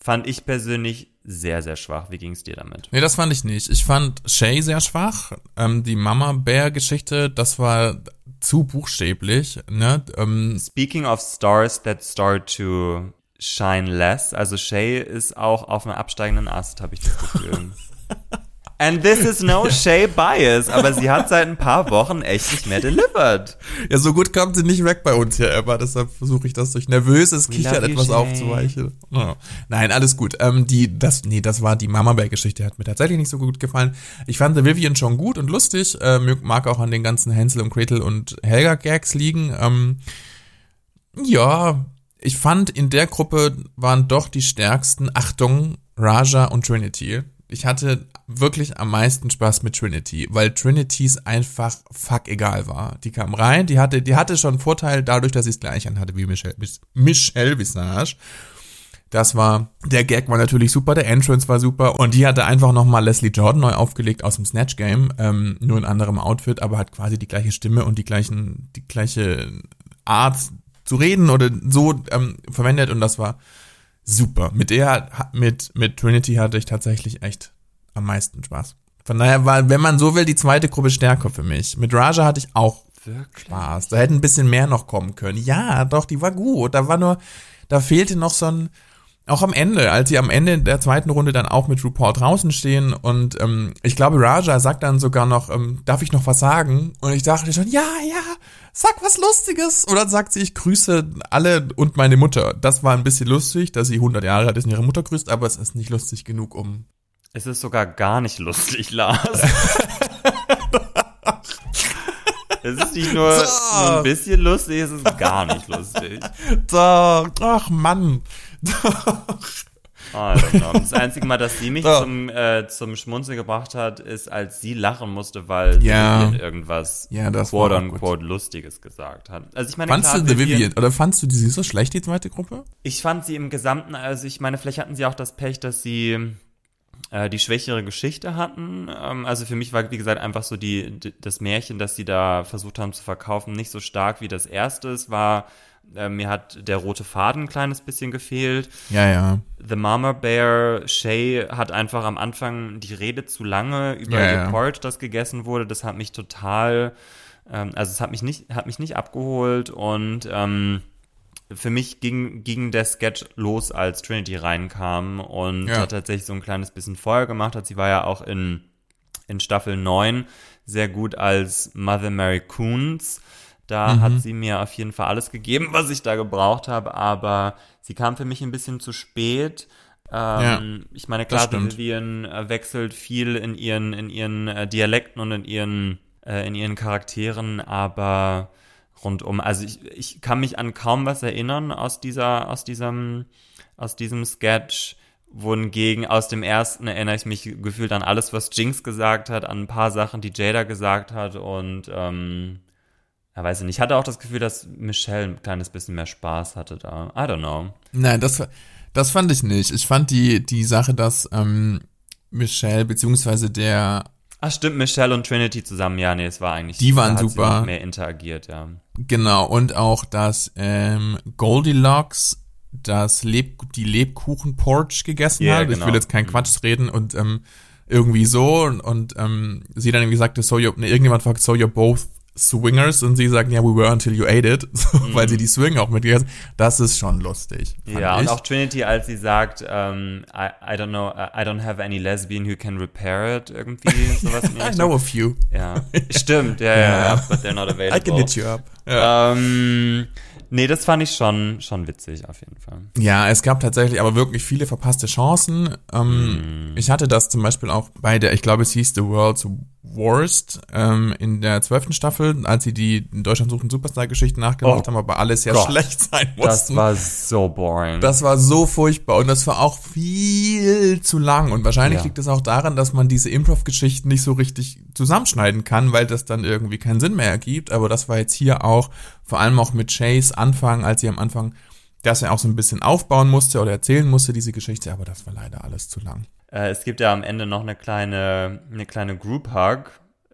Fand ich persönlich sehr, sehr schwach. Wie ging es dir damit? Nee, das fand ich nicht. Ich fand Shay sehr schwach. Ähm, die Mama-Bär-Geschichte, das war zu buchstäblich. Ne? Ähm, Speaking of stars that start to shine less, also Shay ist auch auf einem absteigenden Ast, habe ich das Gefühl. (laughs) And this is no (laughs) Shay bias, aber sie hat seit ein paar Wochen echt nicht mehr delivered. Ja, so gut kommt sie nicht weg bei uns hier, Emma. Deshalb versuche ich das durch nervöses We Kichern you, etwas Shay. aufzuweichen. Ja. Nein, alles gut. Ähm, die, das, nee, das war die Mama Bear Geschichte, hat mir tatsächlich nicht so gut gefallen. Ich fand The Vivian schon gut und lustig. Äh, mag auch an den ganzen Hänsel und Gretel und Helga Gags liegen. Ähm, ja, ich fand in der Gruppe waren doch die stärksten. Achtung, Raja und Trinity. Ich hatte wirklich am meisten Spaß mit Trinity, weil Trinitys einfach fuck egal war. Die kam rein, die hatte, die hatte schon einen Vorteil dadurch, dass sie es gleich anhatte wie Michelle, Michelle Visage. Das war, der Gag war natürlich super, der Entrance war super und die hatte einfach nochmal Leslie Jordan neu aufgelegt aus dem Snatch Game, ähm, nur in anderem Outfit, aber hat quasi die gleiche Stimme und die gleichen, die gleiche Art zu reden oder so ähm, verwendet und das war super. Mit der, mit, mit Trinity hatte ich tatsächlich echt am meisten Spaß. Von daher war, wenn man so will, die zweite Gruppe stärker für mich. Mit Raja hatte ich auch Wirklich? Spaß. Da hätte ein bisschen mehr noch kommen können. Ja, doch, die war gut. Da war nur, da fehlte noch so ein, auch am Ende, als sie am Ende der zweiten Runde dann auch mit RuPaul draußen stehen und ähm, ich glaube, Raja sagt dann sogar noch, ähm, darf ich noch was sagen? Und ich dachte schon, ja, ja, sag was Lustiges. Und dann sagt sie, ich grüße alle und meine Mutter. Das war ein bisschen lustig, dass sie 100 Jahre alt ist und ihre Mutter grüßt, aber es ist nicht lustig genug, um... Es ist sogar gar nicht lustig, Lars. (laughs) es ist nicht nur So. so ein bisschen lustig, es ist gar nicht lustig. Doch, ach Mann. Don't know. Das einzige Mal, dass sie mich So. zum, äh, zum Schmunzeln gebracht hat, ist, als sie lachen musste, weil Ja. Vivian irgendwas Ja, das quote unquote Lustiges gesagt hat. Also ich meine, Fandst klar, du The Vivian, oder fandst du die so schlecht, die zweite Gruppe? Ich fand sie im Gesamten, also ich meine, vielleicht hatten sie auch das Pech, dass sie äh, die schwächere Geschichte hatten. Ähm, also für mich war, wie gesagt, einfach so die, die, das Märchen, das sie da versucht haben zu verkaufen, nicht so stark wie das erste. Es war, äh, mir hat der rote Faden ein kleines bisschen gefehlt. Ja, ja. The Mama Bear, Shay hat einfach am Anfang die Rede zu lange über Ja, ihr ja. Porridge, das gegessen wurde. Das hat mich total, ähm, also es hat mich nicht, hat mich nicht abgeholt und ähm, für mich ging, ging der Sketch los, als Trinity reinkam und Ja. hat tatsächlich so ein kleines bisschen Feuer gemacht hat. Sie war ja auch in, in Staffel 9 sehr gut als Mother Mary Coons. Da Mhm. hat sie mir auf jeden Fall alles gegeben, was ich da gebraucht habe, aber sie kam für mich ein bisschen zu spät. Ähm, ich meine, klar. Vivian äh, wechselt viel in ihren, in ihren äh, Dialekten und in ihren, äh, in ihren Charakteren, aber rundum, also ich, ich kann mich an kaum was erinnern aus dieser, aus diesem, aus diesem Sketch. Wohingegen aus dem ersten erinnere ich mich gefühlt an alles, was Jinx gesagt hat, an ein paar Sachen, die Jada gesagt hat und ähm, ja, weiß ich nicht. Ich hatte auch das Gefühl, dass Michelle ein kleines bisschen mehr Spaß hatte da. I don't know. Nein, das, das fand ich nicht. Ich fand die, die Sache, dass ähm, Michelle beziehungsweise der Ach stimmt, Michelle und Trinity zusammen, ja, nee, es war eigentlich. Die waren super. Mehr interagiert, ja. Genau, und auch, dass ähm, Goldilocks das Leb die Lebkuchen-Porch gegessen Ja, hat. Ich genau. will jetzt keinen Quatsch reden und ähm, irgendwie so und, und ähm, sie dann irgendwie sagte, so you're, ne, irgendjemand fragt, so you're both swingers und sie sagen, ja, we were until you ate it, so, (laughs) weil sie die Swing auch mitgegessen Das ist schon lustig. Mhm. Ja, ich. und auch Trinity, als sie sagt, ähm, I, I don't know, I don't have any lesbian who can repair it, irgendwie, (laughs) sowas I know a few. Ja, stimmt, ja, ja, (laughs) Ja. but they're not available. I can hit you up. Ja. Ähm, nee, das fand ich schon, schon witzig, auf jeden Fall. Ja, es gab tatsächlich aber wirklich viele verpasste Chancen. Ähm, Ich hatte das zum Beispiel auch bei der, ich glaube, es hieß The World's Worst ähm, in der zwölften Staffel, als sie die in Deutschland suchen Superstar-Geschichten nachgemacht Oh haben, aber alles ja Gott. schlecht sein mussten. Das war so boring. Das war so furchtbar und das war auch viel zu lang und wahrscheinlich Ja. liegt es auch daran, dass man diese Improv-Geschichten nicht so richtig zusammenschneiden kann, weil das dann irgendwie keinen Sinn mehr ergibt, aber das war jetzt hier auch, vor allem auch mit Chase Anfang, als sie am Anfang das ja auch so ein bisschen aufbauen musste oder erzählen musste, diese Geschichte, aber das war leider alles zu lang. Äh, es gibt ja am Ende noch eine kleine, eine kleine Group Hug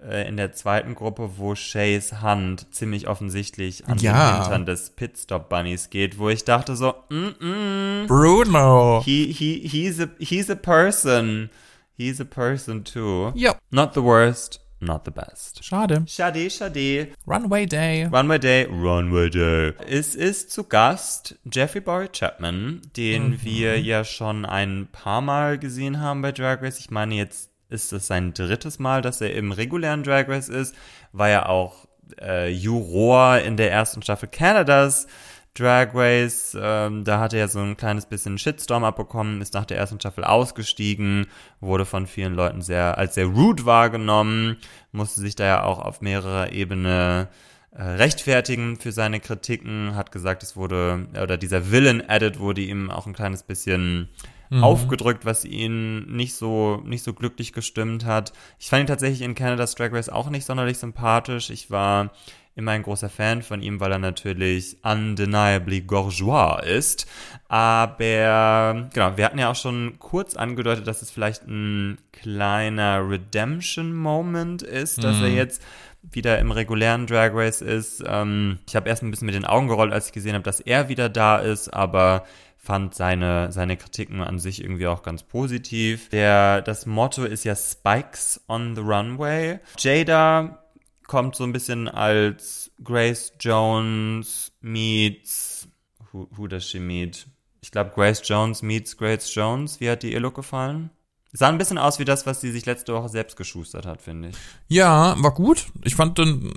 äh, in der zweiten Gruppe, wo Shays Hand ziemlich offensichtlich an Ja. den Hintern des Pitstop Bunnies geht, wo ich dachte so, mm -mm, Bruno! he, he, he's a, he's a person. He's a person too. Ja. Not the worst, not the best. Schade. Schade, schade. Runway Day. Runway Day, Runway Day. Es ist zu Gast Jeffrey Boy Chapman, den Mhm. wir ja schon ein paar Mal gesehen haben bei Drag Race. Ich meine, jetzt ist es sein drittes Mal, dass er im regulären Drag Race ist. War ja auch äh, Juror in der ersten Staffel Canadas Drag Race. Ähm, da hat er ja so ein kleines bisschen Shitstorm abbekommen, ist nach der ersten Staffel ausgestiegen, wurde von vielen Leuten sehr als sehr rude wahrgenommen, musste sich da ja auch auf mehrerer Ebene äh, rechtfertigen für seine Kritiken, hat gesagt, es wurde, oder dieser Villain-Edit wurde ihm auch ein kleines bisschen Mhm. aufgedrückt, was ihn nicht so, nicht so glücklich gestimmt hat. Ich fand ihn tatsächlich in Canada's Drag Race auch nicht sonderlich sympathisch. Ich war immer ein großer Fan von ihm, weil er natürlich undeniably bourgeois ist. Aber genau, wir hatten ja auch schon kurz angedeutet, dass es vielleicht ein kleiner Redemption-Moment ist, dass er Mhm. jetzt wieder im regulären Drag Race ist. Ähm, ich habe erst ein bisschen mit den Augen gerollt, als ich gesehen habe, dass er wieder da ist, aber fand seine, seine Kritiken an sich irgendwie auch ganz positiv. Der, das Motto ist ja Spikes on the Runway. Jada kommt so ein bisschen als Grace Jones meets who, who does she meet? Ich glaube Grace Jones meets Grace Jones. Wie hat dir ihr Look gefallen? Sah ein bisschen aus wie das, was sie sich letzte Woche selbst geschustert hat, finde ich. Ja, war gut. Ich fand den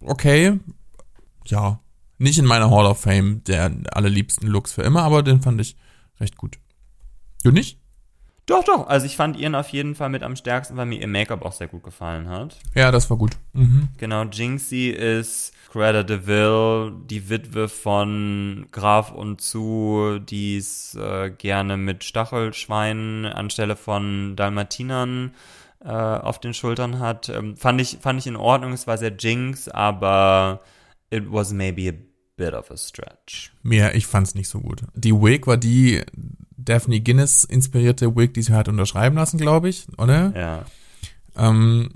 okay. Ja, nicht in meiner Hall of Fame der allerliebsten Looks für immer, aber den fand ich recht gut. Du nicht? Doch, doch. Also ich fand ihren auf jeden Fall mit am stärksten, weil mir ihr Make-up auch sehr gut gefallen hat. Ja, das war gut. Mhm. Genau, Jinxie ist Greta DeVille, die Witwe von Graf und Zu, die es äh, gerne mit Stachelschweinen anstelle von Dalmatinern äh, auf den Schultern hat. Ähm, fand, ich, fand ich in Ordnung, es war sehr Jinx, aber it was maybe a bit of a stretch. Mir, ich fand's nicht so gut. Die Wig war die Daphne Guinness inspirierte Wig, die sie hat unterschreiben lassen, glaube ich, oder? Ja. Ähm,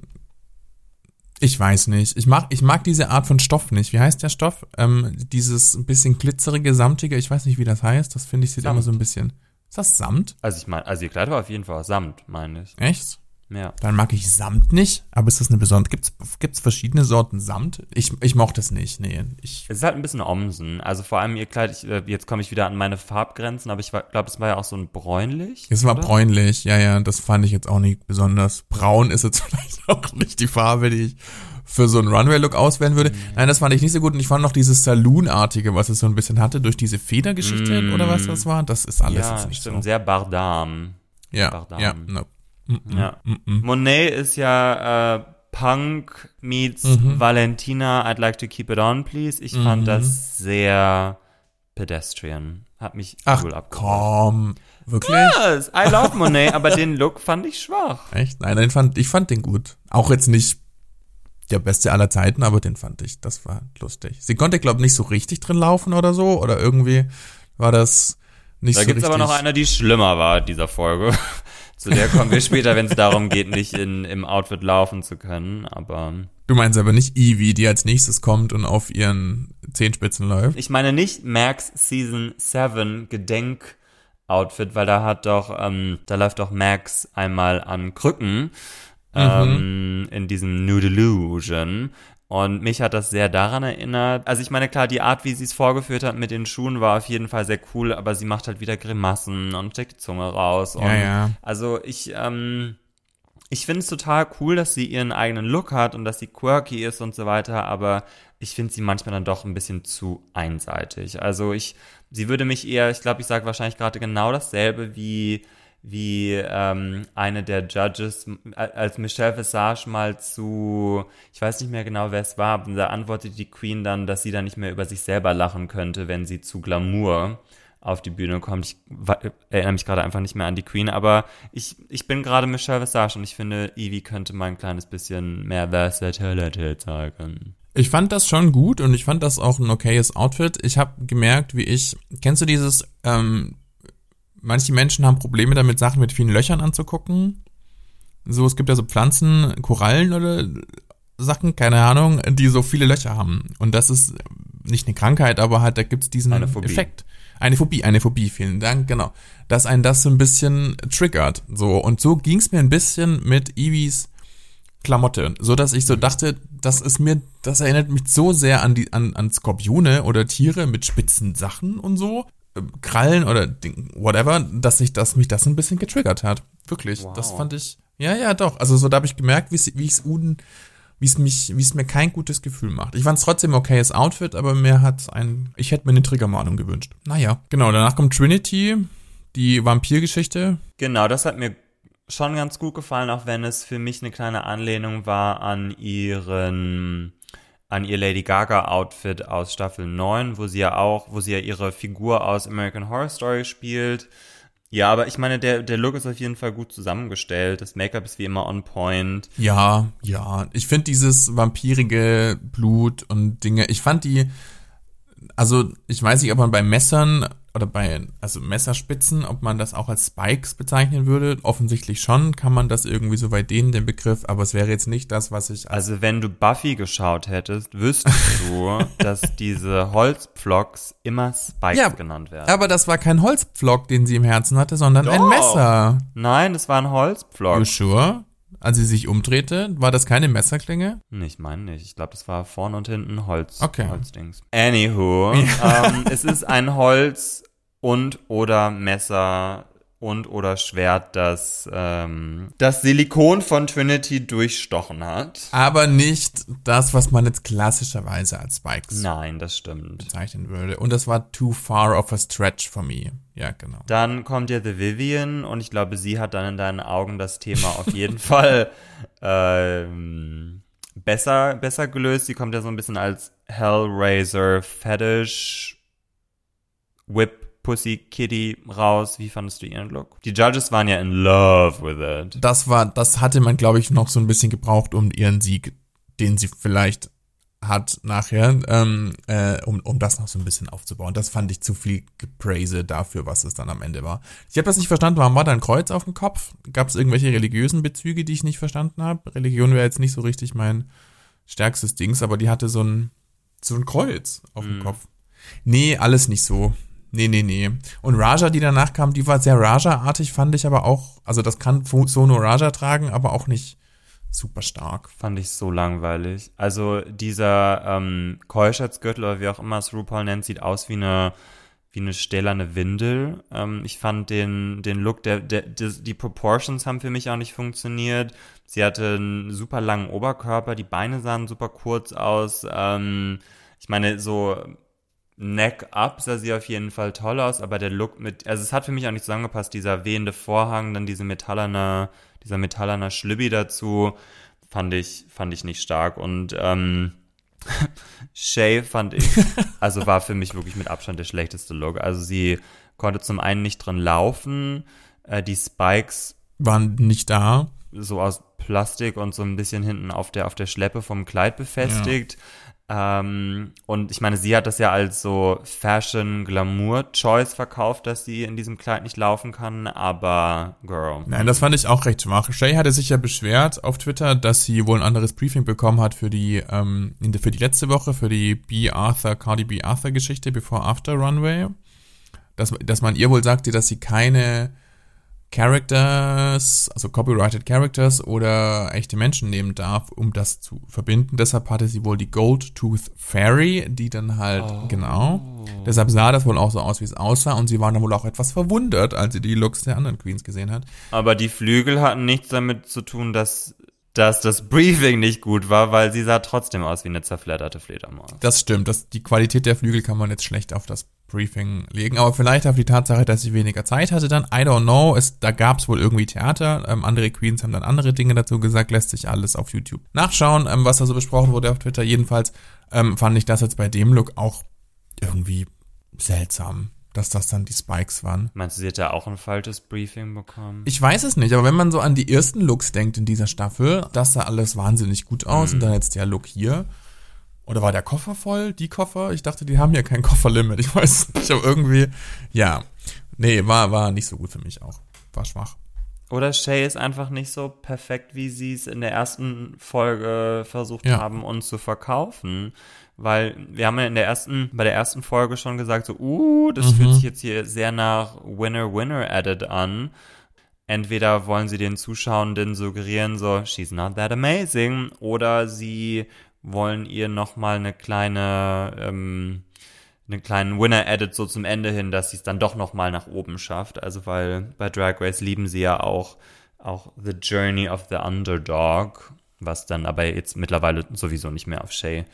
ich weiß nicht. Ich mag, ich mag diese Art von Stoff nicht. Wie heißt der Stoff? Ähm, dieses ein bisschen glitzerige, samtige, ich weiß nicht, wie das heißt. Das finde ich sieht Samt. immer so ein bisschen. Ist das Samt? Also ich meine, also ihr Kleid war auf jeden Fall Samt, meine ich. Echt? Ja. Dann mag ich Samt nicht, aber ist das eine besondere. Gibt's, gibt's verschiedene Sorten Samt? Ich, ich mochte es nicht. Nee. Ich, Es ist halt ein bisschen Omsen. Also vor allem ihr Kleid, ich, äh, jetzt komme ich wieder an meine Farbgrenzen, aber ich glaube, es war ja auch so ein bräunlich. es war oder? bräunlich, ja, ja, das fand ich jetzt auch nicht besonders. Braun ist jetzt (laughs) vielleicht auch nicht die Farbe, die ich für so einen Runway-Look auswählen würde. Nein, das fand ich nicht so gut. Und ich fand noch dieses Saloon-artige, was es so ein bisschen hatte, durch diese Federgeschichte Mm. oder was das war. Das ist alles ja, jetzt nicht stimmt, so. sehr Bardam. Ja, Bardam. ja, no. Mm, mm, Ja. mm, mm. Monet ist ja äh, Punk meets Mhm. Valentina, I'd like to keep it on, please. Ich Mhm. fand das sehr pedestrian. Hat mich Ach, cool abgeholt. komm. Wirklich? Yes, I love Monet, aber den Look fand ich schwach. (laughs) Echt? Nein, den fand, ich fand den gut. Auch jetzt nicht der beste aller Zeiten, aber den fand ich, das war lustig. Sie konnte, glaube ich, nicht so richtig drin laufen oder so, oder irgendwie war das nicht Da so gibt's richtig. aber noch eine, die schlimmer war dieser Folge. (laughs) Zu der kommen wir später, wenn es darum geht, nicht in, im Outfit laufen zu können. Aber Du meinst aber nicht Evie, die als nächstes kommt und auf ihren Zehenspitzen läuft? ich meine nicht Max Season 7 Gedenk Outfit, weil da hat doch, ähm, da läuft doch Max einmal an Krücken ähm, in diesem Nude Illusion. Und mich hat das sehr daran erinnert. Also ich meine, klar, die Art, wie sie es vorgeführt hat mit den Schuhen, war auf jeden Fall sehr cool, aber sie macht halt wieder Grimassen und steckt die Zunge raus. Und Ja, ja. Also ich, ähm, ich finde es total cool, dass sie ihren eigenen Look hat und dass sie quirky ist und so weiter, aber ich finde sie manchmal dann doch ein bisschen zu einseitig. Also ich, sie würde mich eher, ich glaube, ich sage wahrscheinlich gerade genau dasselbe wie wie ähm, eine der Judges, als Michelle Visage mal zu, ich weiß nicht mehr genau, wer es war, da antwortet die Queen dann, dass sie dann nicht mehr über sich selber lachen könnte, wenn sie zu Glamour auf die Bühne kommt. Ich erinnere mich gerade einfach nicht mehr an die Queen, aber ich, ich bin gerade Michelle Visage und ich finde, Evie könnte mal ein kleines bisschen mehr Versatility zeigen. Ich fand das schon gut und ich fand das auch ein okayes Outfit. Ich habe gemerkt, wie ich, kennst du dieses, ähm, manche Menschen haben Probleme damit, Sachen mit vielen Löchern anzugucken. So, es gibt ja so Pflanzen, Korallen oder Sachen, keine Ahnung, die so viele Löcher haben. Und das ist nicht eine Krankheit, aber halt, da gibt's diesen Eine Phobie. Effekt. Eine Phobie, eine Phobie, vielen Dank, genau. Dass einen das so ein bisschen triggert. So, und so ging's mir ein bisschen mit Eevees Klamotte, so dass ich so dachte, das ist mir, das erinnert mich so sehr an die, an, an Skorpione oder Tiere mit spitzen Sachen und so, Krallen oder whatever, dass ich, dass mich das ein bisschen getriggert hat. Wirklich. Wow. Das fand ich, ja, ja, doch. Also so, da habe ich gemerkt, wie es, wie es Uden, wie es mich, wie es mir kein gutes Gefühl macht. Ich fand es trotzdem okayes Outfit, aber mir hat ein, ich hätte mir eine Triggermahnung gewünscht. Naja, genau, danach kommt Trinity, die Vampirgeschichte. Genau, das hat mir schon ganz gut gefallen, auch wenn es für mich eine kleine Anlehnung war an ihren an ihr Lady Gaga Outfit aus Staffel 9, wo sie ja auch, wo sie ja ihre Figur aus American Horror Story spielt. Ja, aber ich meine, der, der Look ist auf jeden Fall gut zusammengestellt. Das Make-up ist wie immer on point. Ja, ja. Ich finde dieses vampirige Blut und Dinge, ich fand die, also ich weiß nicht, ob man bei Messern oder bei, also Messerspitzen, ob man das auch als Spikes bezeichnen würde. Offensichtlich schon, kann man das irgendwie so bei denen, den Begriff, aber es wäre jetzt nicht das, was ich als Also wenn du Buffy geschaut hättest, wüsstest du, (laughs) dass diese Holzpflocks immer Spikes Ja, genannt werden. Aber das war kein Holzpflock, den sie im Herzen hatte, sondern ein Doch. Messer. Nein, das war ein Holzpflock. You sure? Als sie sich umdrehte, war das keine Messerklinge? Nee, Ich meine nicht. Ich glaube, das war vorne und hinten Holz. Okay. Holzdings. Anywho, ähm, es ist ein Holz und oder Messer und oder Schwert, das ähm, das Silikon von Trinity durchstochen hat. Aber nicht das, was man jetzt klassischerweise als Spikes Nein, das stimmt. bezeichnen würde. Und das war too far of a stretch for me. Ja, genau. Dann kommt ja The Vivian und ich glaube, sie hat dann in deinen Augen das Thema auf jeden (laughs) Fall ähm, besser, besser gelöst. Sie kommt ja so ein bisschen als Hellraiser Fetish Whip Pussy Kitty raus. Wie fandest du ihren Look? Die Judges waren ja in love with it. Das war, das hatte man, glaube ich, noch so ein bisschen gebraucht, um ihren Sieg, den sie vielleicht hat nachher, ähm, äh, um, um das noch so ein bisschen aufzubauen. Das fand ich zu viel Gepraise dafür, was es dann am Ende war. Ich habe das nicht verstanden, warum war da ein Kreuz auf dem Kopf? Gab es irgendwelche religiösen Bezüge, die ich nicht verstanden habe? Religion wäre jetzt nicht so richtig mein stärkstes Dings, aber die hatte so ein, so ein Kreuz auf dem Mhm. Kopf. Nee, alles nicht so. Nee, nee, nee. Und Raja, die danach kam, die war sehr Raja-artig, fand ich aber auch, also das kann Fu- Sono Raja tragen, aber auch nicht super stark. Fand ich so langweilig. Also dieser ähm, Keuschheitsgürtel oder wie auch immer es RuPaul nennt, sieht aus wie eine wie eine stählerne Windel. Ähm, ich fand den, den Look, der, der, die Proportions haben für mich auch nicht funktioniert. Sie hatte einen super langen Oberkörper, die Beine sahen super kurz aus. Ähm, ich meine, so Neck up sah sie auf jeden Fall toll aus, aber der Look mit, also es hat für mich auch nicht zusammengepasst, dieser wehende Vorhang, dann diese metallerne, dieser metallerner Schlibbi dazu, fand ich, fand ich nicht stark und ähm, (laughs) Shay fand ich, also war für mich wirklich mit Abstand der schlechteste Look. Also sie konnte zum einen nicht drin laufen, äh, die Spikes Waren nicht da. so aus Plastik und so ein bisschen hinten auf der, auf der Schleppe vom Kleid befestigt. Ähm, und ich meine, sie hat das ja als so Fashion Glamour Choice verkauft, dass sie in diesem Kleid nicht laufen kann, aber Girl. Nein, das fand ich auch recht schwach. Shay hatte sich ja beschwert auf Twitter, dass sie wohl ein anderes Briefing bekommen hat für die, ähm, für die letzte Woche, für die B. Arthur, Cardi B. Arthur Geschichte Before After Runway. Dass, dass man ihr wohl sagte, dass sie keine Characters, also copyrighted Characters oder echte Menschen nehmen darf, um das zu verbinden. Deshalb hatte sie wohl die Gold Tooth Fairy, die dann halt, genau. Deshalb sah das wohl auch so aus, wie es aussah. Und sie war dann wohl auch etwas verwundert, als sie die Looks der anderen Queens gesehen hat. Aber die Flügel hatten nichts damit zu tun, dass, dass das Briefing nicht gut war, weil sie sah trotzdem aus wie eine zerfledderte Fledermaus. Das stimmt. Das, die Qualität der Flügel kann man jetzt schlecht auf das Briefing legen. Aber vielleicht auf die Tatsache, dass sie weniger Zeit hatte dann. I don't know. Es, da gab es wohl irgendwie Theater. Ähm, andere Queens haben dann andere Dinge dazu gesagt. Lässt sich alles auf YouTube nachschauen, ähm, was da so besprochen wurde auf Twitter. Jedenfalls ähm, fand ich das jetzt bei dem Look auch irgendwie seltsam, dass das dann die Spikes waren. Meinst du, sie hat da auch ein falsches Briefing bekommen? Ich weiß es nicht, aber wenn man so an die ersten Looks denkt in dieser Staffel, das sah alles wahnsinnig gut aus Mhm. und dann jetzt der Look hier. Oder war der Koffer voll? Die Koffer? Ich dachte, die haben ja kein Kofferlimit. Ich weiß nicht, aber irgendwie, ja. Nee, war, war nicht so gut für mich auch. War schwach. Oder Shay ist einfach nicht so perfekt, wie sie es in der ersten Folge versucht Ja. haben, uns zu verkaufen. Weil wir haben ja in der ersten, bei der ersten Folge schon gesagt, so, uh, das Mhm. fühlt sich jetzt hier sehr nach Winner-Winner-Edit an. Entweder wollen sie den Zuschauenden suggerieren, so, she's not that amazing, oder sie wollen ihr nochmal eine kleine, ähm, einen kleinen Winner-Edit so zum Ende hin, dass sie es dann doch nochmal nach oben schafft. Also weil bei Drag Race lieben sie ja auch, auch The Journey of the Underdog, was dann aber jetzt mittlerweile sowieso nicht mehr auf Shay,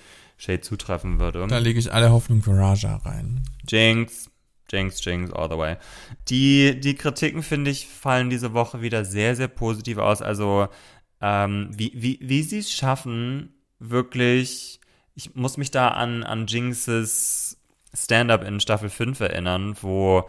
Shay zutreffen würde. Da lege ich alle Hoffnung für Raja rein. Jinx, Jinx, Jinx, all the way. Die, die Kritiken, finde ich, fallen diese Woche wieder sehr, sehr positiv aus. Also, ähm, wie, wie, wie sie es schaffen, wirklich, ich muss mich da an, an Jinxes Stand-up in Staffel 5 erinnern, wo,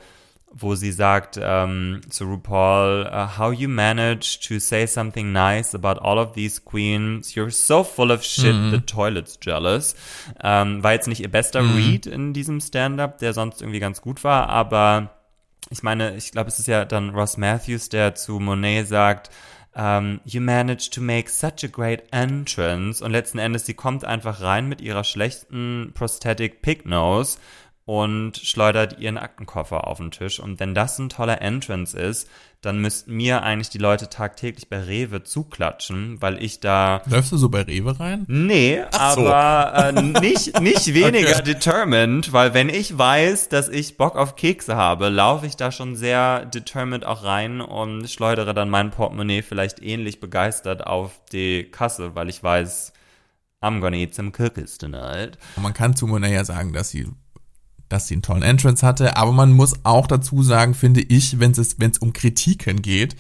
wo sie sagt ähm, zu RuPaul, uh, how you manage to say something nice about all of these queens, you're so full of shit, Mhm. the toilet's jealous. Ähm, war jetzt nicht ihr bester Mhm. Read in diesem Stand-up, der sonst irgendwie ganz gut war, aber ich meine, ich glaube, es ist ja dann Ross Matthews, der zu Monet sagt, um, you managed to make such a great entrance und letzten Endes, sie kommt einfach rein mit ihrer schlechten Prosthetic Pig Nose und schleudert ihren Aktenkoffer auf den Tisch. Und wenn das ein toller Entrance ist, dann müssten mir eigentlich die Leute tagtäglich bei Rewe zuklatschen, weil ich da Läufst du so bei Rewe rein? Nee, Ach so. aber äh, nicht, nicht (laughs) weniger Okay. determined, weil wenn ich weiß, dass ich Bock auf Kekse habe, laufe ich da schon sehr determined auch rein und schleudere dann mein Portemonnaie vielleicht ähnlich begeistert auf die Kasse, weil ich weiß, I'm gonna eat some cookies tonight. Man kann zu Monet ja sagen, dass sie, dass sie einen tollen Entrance hatte, aber man muss auch dazu sagen, finde ich, wenn es, wenn es um Kritiken geht,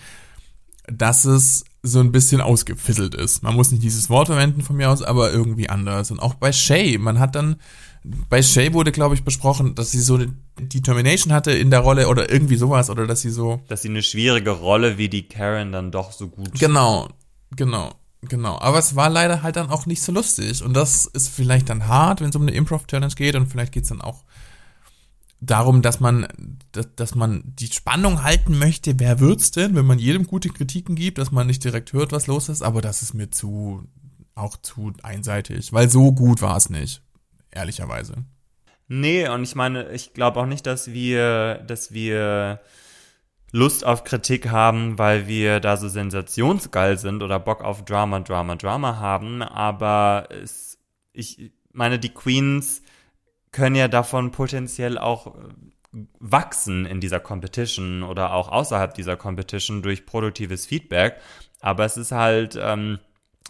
dass es so ein bisschen ausgefisselt ist. Man muss nicht dieses Wort verwenden von mir aus, aber irgendwie anders. Und auch bei Shay, man hat dann, bei Shay wurde, glaube ich, besprochen, dass sie so eine Determination hatte in der Rolle oder irgendwie sowas, oder dass sie so, Dass sie eine schwierige Rolle wie die Karen dann doch so gut Genau, genau. Genau, aber es war leider halt dann auch nicht so lustig. Und das ist vielleicht dann hart, wenn es um eine Improv-Challenge geht. Und vielleicht geht es dann auch darum, dass man, dass, dass man die Spannung halten möchte, wer wird's denn, wenn man jedem gute Kritiken gibt, dass man nicht direkt hört, was los ist. Aber das ist mir zu, auch zu einseitig. Weil so gut war es nicht. Ehrlicherweise. Nee, und ich meine, ich glaube auch nicht, dass wir, dass wir Lust auf Kritik haben, weil wir da so sensationsgeil sind oder Bock auf Drama, Drama, Drama haben. Aber es, ich meine, die Queens können ja davon potenziell auch äh, wachsen in dieser Competition oder auch außerhalb dieser Competition durch produktives Feedback. Aber es ist halt, ähm,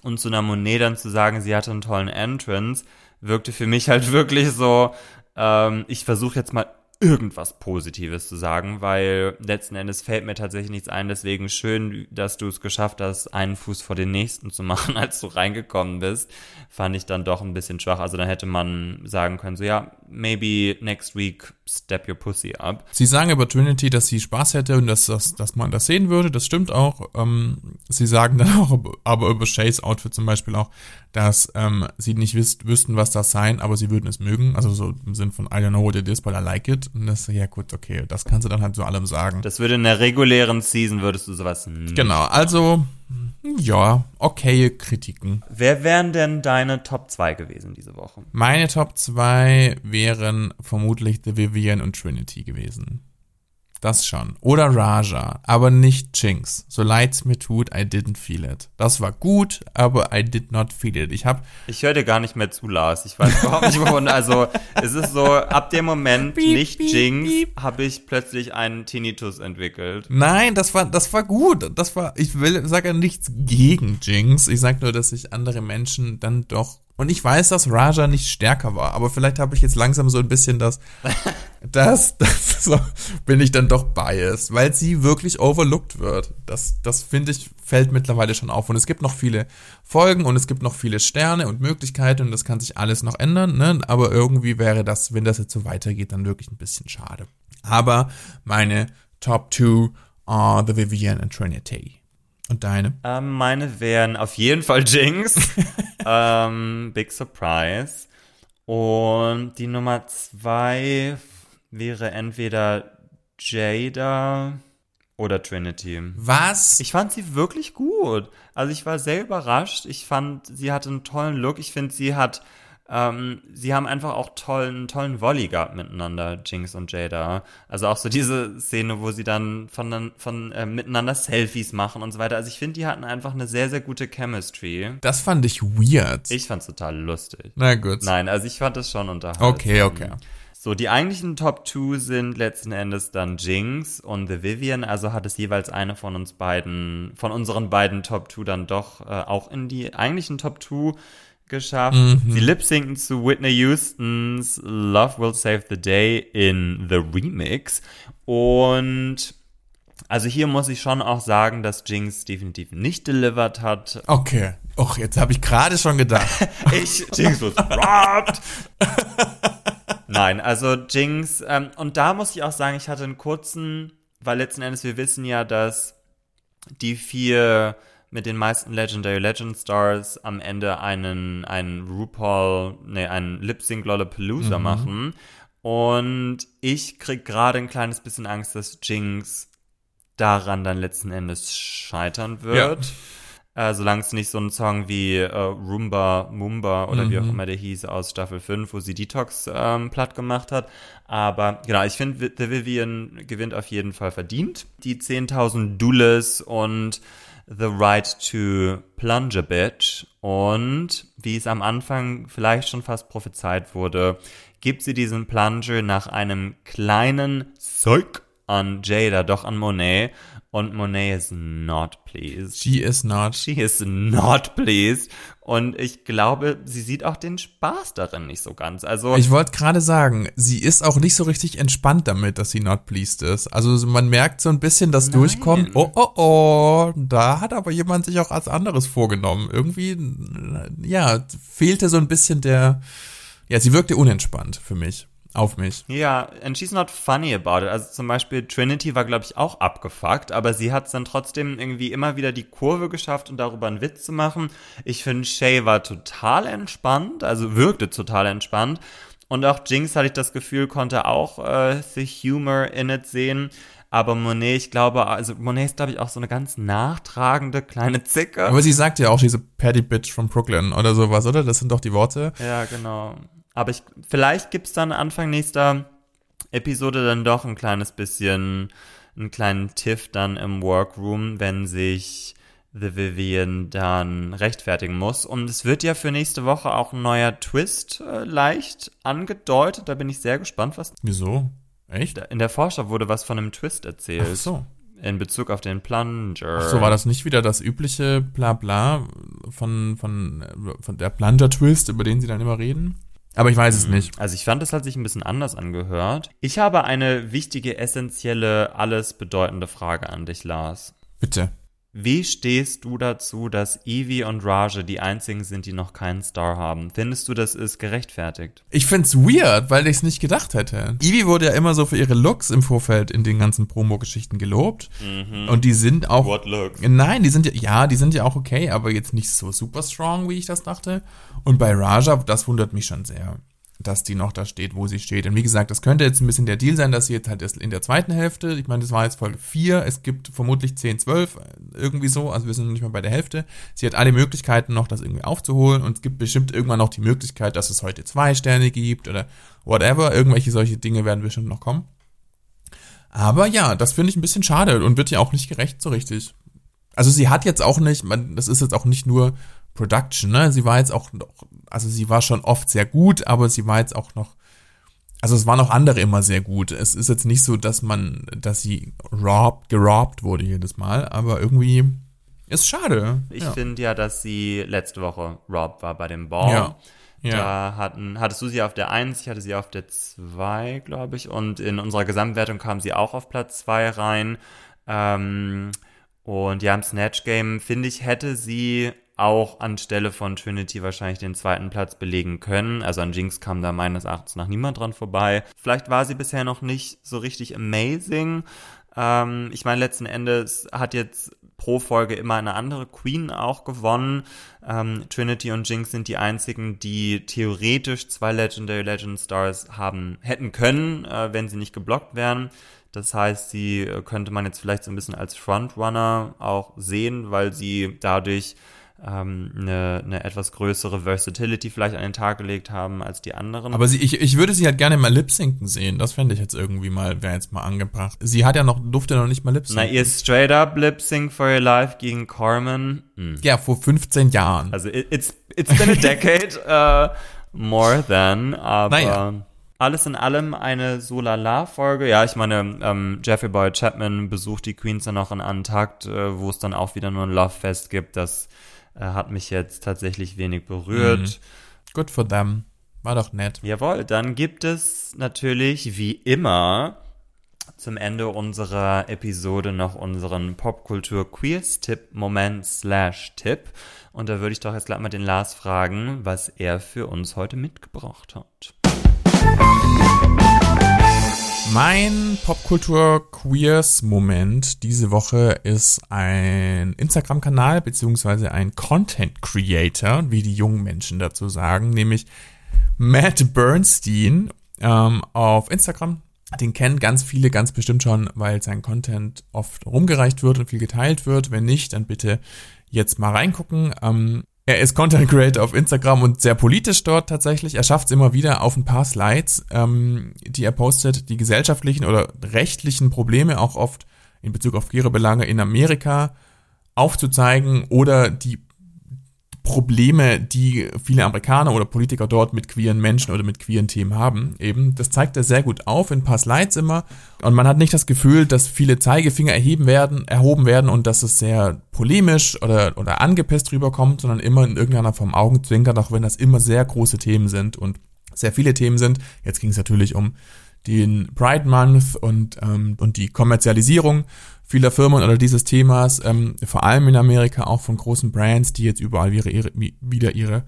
und zu einer Monet dann zu sagen, sie hatte einen tollen Entrance, wirkte für mich halt (laughs) wirklich so, ähm, ich versuche jetzt mal irgendwas Positives zu sagen, weil letzten Endes fällt mir tatsächlich nichts ein. Deswegen schön, dass du es geschafft hast, einen Fuß vor den nächsten zu machen, (laughs) als du reingekommen bist. Fand ich dann doch ein bisschen schwach. Also dann hätte man sagen können, so ja, maybe next week step your pussy up. Sie sagen über Trinity, dass sie Spaß hätte und dass, dass, dass man das sehen würde. Das stimmt auch. Ähm, sie sagen dann (laughs) auch, aber über Shays Outfit zum Beispiel auch, dass ähm, sie nicht wisst, wüssten, was das sein, aber sie würden es mögen. Also so im Sinn von I don't know what it is, but I like it. Und das, ja gut, okay, das kannst du dann halt so allem sagen. Das würde in der regulären Season, würdest du sowas nicht Genau, also ja, okay Kritiken. Wer wären denn deine Top 2 gewesen diese Woche? Meine Top 2 wären vermutlich The Vivian und Trinity gewesen. Das schon. Oder Raja, aber nicht Jinx. So leid's mir tut, I didn't feel it. Das war gut, aber I did not feel it. Ich hab. Ich höre dir gar nicht mehr zu, Lars. Ich weiß überhaupt nicht, wovon. Also, es ist so, ab dem Moment beep, nicht beep, Jinx, habe ich plötzlich einen Tinnitus entwickelt. Nein, das war, das war gut. Das war, ich will, sage ja nichts gegen Jinx. Ich sag nur, dass sich andere Menschen dann doch und ich weiß, dass Raja nicht stärker war, aber vielleicht habe ich jetzt langsam so ein bisschen das, (laughs) das, das so, bin ich dann doch biased, weil sie wirklich overlooked wird. Das, das finde ich, fällt mittlerweile schon auf. Und es gibt noch viele Folgen und es gibt noch viele Sterne und Möglichkeiten und das kann sich alles noch ändern, ne? Aber irgendwie wäre das, wenn das jetzt so weitergeht, dann wirklich ein bisschen schade. Aber meine Top 2 are The Vivian and Trinity. Und deine? Ähm, meine wären auf jeden Fall Jinx. (laughs) ähm, Big Surprise. Und die Nummer zwei wäre entweder Jada oder Trinity. Was? Ich fand sie wirklich gut. Also ich war sehr überrascht. Ich fand, sie hatte einen tollen Look. Ich finde, sie hat ähm, sie haben einfach auch tollen, tollen Volley gehabt miteinander, Jinx und Jada. Also auch so diese Szene, wo sie dann von, von äh, miteinander Selfies machen und so weiter. Also ich finde, die hatten einfach eine sehr, sehr gute Chemistry. Das fand ich weird. Ich fand's total lustig. Na gut. Nein, also ich fand das schon unterhaltsam. Okay, okay. So, die eigentlichen Top 2 sind letzten Endes dann Jinx und The Vivian. Also hat es jeweils eine von uns beiden, von unseren beiden Top 2 dann doch äh, auch in die eigentlichen Top 2 geschafft. Mhm. Sie lip-sinken zu Whitney Houstons Love Will Save the Day in The Remix. Und also hier muss ich schon auch sagen, dass Jinx definitiv nicht delivered hat. Okay. Och, jetzt habe ich gerade schon gedacht. (laughs) ich, Jinx was robbed. (laughs) Nein, also Jinx, ähm, und da muss ich auch sagen, ich hatte einen kurzen, weil letzten Endes wir wissen ja, dass die vier mit den meisten Legendary Legend Stars am Ende einen, einen RuPaul, nee, einen Lip Sync Lollapalooza mhm. machen. Und ich krieg gerade ein kleines bisschen Angst, dass Jinx daran dann letzten Endes scheitern wird. Ja. Äh, solange es nicht so ein Song wie äh, Roomba Mumba oder mhm. wie auch mhm. immer der hieß aus Staffel 5, wo sie Detox ähm, platt gemacht hat. Aber genau, ich finde, The Vivian gewinnt auf jeden Fall verdient. Die 10.000 Doulas und The Right to Plunge a Bit. Und wie es am Anfang vielleicht schon fast prophezeit wurde, gibt sie diesen Plunger nach einem kleinen Zeug an Jada, doch an Monet. Und Monet is not pleased. She is not. She is not pleased. Und ich glaube, sie sieht auch den Spaß darin nicht so ganz. Also ich wollte gerade sagen, sie ist auch nicht so richtig entspannt damit, dass sie not pleased ist. Also man merkt so ein bisschen das Nein. Durchkommen. Oh oh oh, da hat aber jemand sich auch als anderes vorgenommen. Irgendwie, ja, fehlte so ein bisschen der. Ja, sie wirkte unentspannt für mich. Auf mich. Ja, and she's not funny about it. Also zum Beispiel Trinity war, glaube ich, auch abgefuckt, aber sie hat es dann trotzdem irgendwie immer wieder die Kurve geschafft und darüber einen Witz zu machen. Ich finde, Shay war total entspannt, also wirkte total entspannt. Und auch Jinx, hatte ich das Gefühl, konnte auch äh, the Humor in it sehen. Aber Monet, ich glaube, also Monet ist, glaube ich, auch so eine ganz nachtragende kleine Zicke. Aber sie sagt ja auch diese Paddy Bitch from Brooklyn oder sowas, oder? Das sind doch die Worte. Ja, genau. Aber ich, vielleicht gibt's dann Anfang nächster Episode dann doch ein kleines bisschen, einen kleinen Tiff dann im Workroom, wenn sich The Vivian dann rechtfertigen muss. Und es wird ja für nächste Woche auch ein neuer Twist äh, leicht angedeutet. Da bin ich sehr gespannt, was. Wieso? Echt? In der Vorschau wurde was von einem Twist erzählt. Ach so. In Bezug auf den Plunger. Ach so, war das nicht wieder das übliche Blabla von, von, von der Plunger-Twist, über den sie dann immer reden? Aber ich weiß es nicht. Also ich fand, es hat sich ein bisschen anders angehört. Ich habe eine wichtige, essentielle, alles bedeutende Frage an dich, Lars. Bitte. Wie stehst du dazu, dass Evie und Raja die einzigen sind, die noch keinen Star haben? Findest du, das ist gerechtfertigt? Ich find's weird, weil ich es nicht gedacht hätte. Evie wurde ja immer so für ihre Looks im Vorfeld in den ganzen Promo-Geschichten gelobt. Mhm. Und die sind auch. What looks? Nein, die sind ja, ja, die sind ja auch okay, aber jetzt nicht so super strong, wie ich das dachte. Und bei Raja, das wundert mich schon sehr dass die noch da steht, wo sie steht. Und wie gesagt, das könnte jetzt ein bisschen der Deal sein, dass sie jetzt halt erst in der zweiten Hälfte, ich meine, das war jetzt Folge 4, es gibt vermutlich 10, 12, irgendwie so, also wir sind noch nicht mal bei der Hälfte. Sie hat alle Möglichkeiten noch, das irgendwie aufzuholen und es gibt bestimmt irgendwann noch die Möglichkeit, dass es heute zwei Sterne gibt oder whatever, irgendwelche solche Dinge werden bestimmt noch kommen. Aber ja, das finde ich ein bisschen schade und wird ja auch nicht gerecht so richtig. Also sie hat jetzt auch nicht, man, das ist jetzt auch nicht nur Production, ne? Sie war jetzt auch noch, also sie war schon oft sehr gut, aber sie war jetzt auch noch, also es waren auch andere immer sehr gut. Es ist jetzt nicht so, dass man, dass sie robbed, gerobbt wurde jedes Mal, aber irgendwie ist schade. Ich ja. finde ja, dass sie letzte Woche robbed war bei dem Ball. Ja. Ja. Da hatten, hattest du sie auf der 1, ich hatte sie auf der 2, glaube ich. Und in unserer Gesamtwertung kam sie auch auf Platz 2 rein. Ähm, und ja, im Snatch Game, finde ich, hätte sie auch anstelle von Trinity wahrscheinlich den zweiten Platz belegen können. Also an Jinx kam da meines Erachtens nach niemand dran vorbei. Vielleicht war sie bisher noch nicht so richtig amazing. Ähm, ich meine, letzten Endes hat jetzt pro Folge immer eine andere Queen auch gewonnen. Ähm, Trinity und Jinx sind die einzigen, die theoretisch zwei Legendary Legend Stars haben hätten können, äh, wenn sie nicht geblockt wären. Das heißt, sie äh, könnte man jetzt vielleicht so ein bisschen als Frontrunner auch sehen, weil sie dadurch ähm, eine, eine etwas größere Versatility vielleicht an den Tag gelegt haben als die anderen. Aber sie, ich, ich würde sie halt gerne mal lipsinken sehen. Das fände ich jetzt irgendwie mal, wäre jetzt mal angebracht. Sie hat ja noch, durfte noch nicht mal lipsinken. Na, ihr straight up Lip Sync for Your Life gegen Carmen. Hm. Ja, vor 15 Jahren. Also it, it's, it's been a decade (laughs) uh, more than, aber Naja. alles in allem eine Solala-Folge. Ja, ich meine, ähm, Jeffrey Boyd Chapman besucht die Queens dann auch in Antakt, äh, wo es dann auch wieder nur ein Love-Fest gibt. Das äh, hat mich jetzt tatsächlich wenig berührt. Mhm. Good for them. War doch nett. Jawohl, dann gibt es natürlich wie immer zum Ende unserer Episode noch unseren Popkultur-Queers-Tipp-Moment slash Tipp. Und da würde ich doch jetzt gleich mal den Lars fragen, was er für uns heute mitgebracht hat. Mein Popkultur-Queers-Moment diese Woche ist ein Instagram-Kanal beziehungsweise ein Content-Creator, wie die jungen Menschen dazu sagen, nämlich Matt Bernstein ähm, auf Instagram. Den kennen ganz viele ganz bestimmt schon, weil sein Content oft rumgereicht wird und viel geteilt wird. Wenn nicht, dann bitte jetzt mal reingucken. Ähm, er ist Content Creator auf Instagram und sehr politisch dort tatsächlich. Er schafft es immer wieder auf ein paar Slides, ähm, die er postet, die gesellschaftlichen oder rechtlichen Probleme auch oft in Bezug auf queere Belange in Amerika aufzuzeigen oder die Probleme, die viele Amerikaner oder Politiker dort mit queeren Menschen oder mit queeren Themen haben. Eben, das zeigt er sehr gut auf in paar Slides immer. Und man hat nicht das Gefühl, dass viele Zeigefinger erheben werden, erhoben werden und dass es sehr polemisch oder, oder angepisst rüberkommt, sondern immer in irgendeiner Form Augenzwinkern, auch wenn das immer sehr große Themen sind und sehr viele Themen sind. Jetzt ging es natürlich um den Pride Month und, ähm, und die Kommerzialisierung vieler Firmen oder dieses Themas, ähm, vor allem in Amerika auch von großen Brands, die jetzt überall ihre, ihre, wieder ihre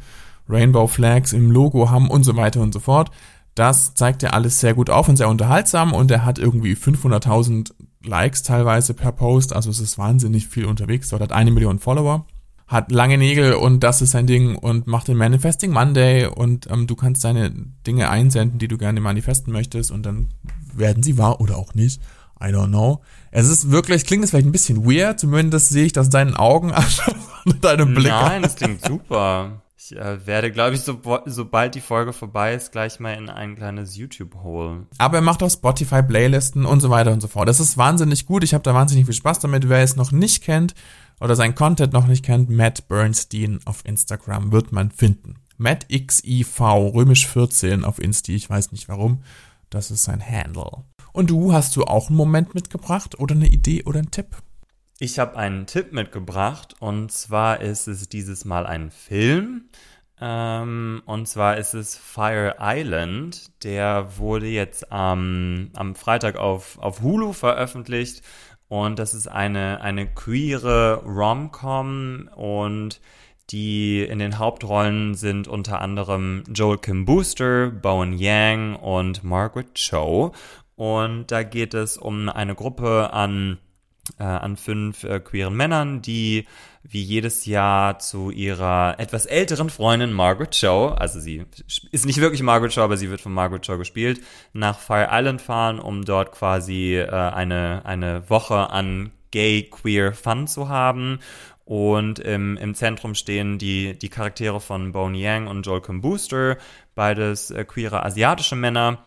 Rainbow Flags im Logo haben und so weiter und so fort. Das zeigt er alles sehr gut auf und sehr unterhaltsam und er hat irgendwie 500.000 Likes teilweise per Post, also es ist wahnsinnig viel unterwegs. Dort hat eine Million Follower, hat lange Nägel und das ist sein Ding und macht den Manifesting Monday und ähm, du kannst deine Dinge einsenden, die du gerne manifesten möchtest und dann werden sie wahr oder auch nicht. I don't know. Es ist wirklich, klingt es vielleicht ein bisschen weird, zumindest sehe ich das deinen Augen an, (laughs) deinem Blick. Nein, das klingt super. Ich äh, werde, glaube ich, so, sobald die Folge vorbei ist, gleich mal in ein kleines YouTube-Hole. Aber er macht auch Spotify-Playlisten und so weiter und so fort. Das ist wahnsinnig gut. Ich habe da wahnsinnig viel Spaß damit. Wer es noch nicht kennt oder sein Content noch nicht kennt, Matt Bernstein auf Instagram wird man finden. Matt XIV, römisch 14 auf Insti. Ich weiß nicht warum. Das ist sein Handle. Und du, hast du auch einen Moment mitgebracht oder eine Idee oder einen Tipp? Ich habe einen Tipp mitgebracht und zwar ist es dieses Mal ein Film. Ähm, und zwar ist es Fire Island. Der wurde jetzt ähm, am Freitag auf, auf Hulu veröffentlicht. Und das ist eine, eine queere Rom-Com und die in den Hauptrollen sind unter anderem Joel Kim Booster, Bowen Yang und Margaret Cho. Und da geht es um eine Gruppe an äh, an fünf äh, queeren Männern, die wie jedes Jahr zu ihrer etwas älteren Freundin Margaret Cho, also sie ist nicht wirklich Margaret Cho, aber sie wird von Margaret Cho gespielt, nach Fire Island fahren, um dort quasi äh, eine, eine Woche an Gay Queer Fun zu haben. Und im, im Zentrum stehen die, die Charaktere von Bone Yang und Joel Kim Booster, beides äh, queere asiatische Männer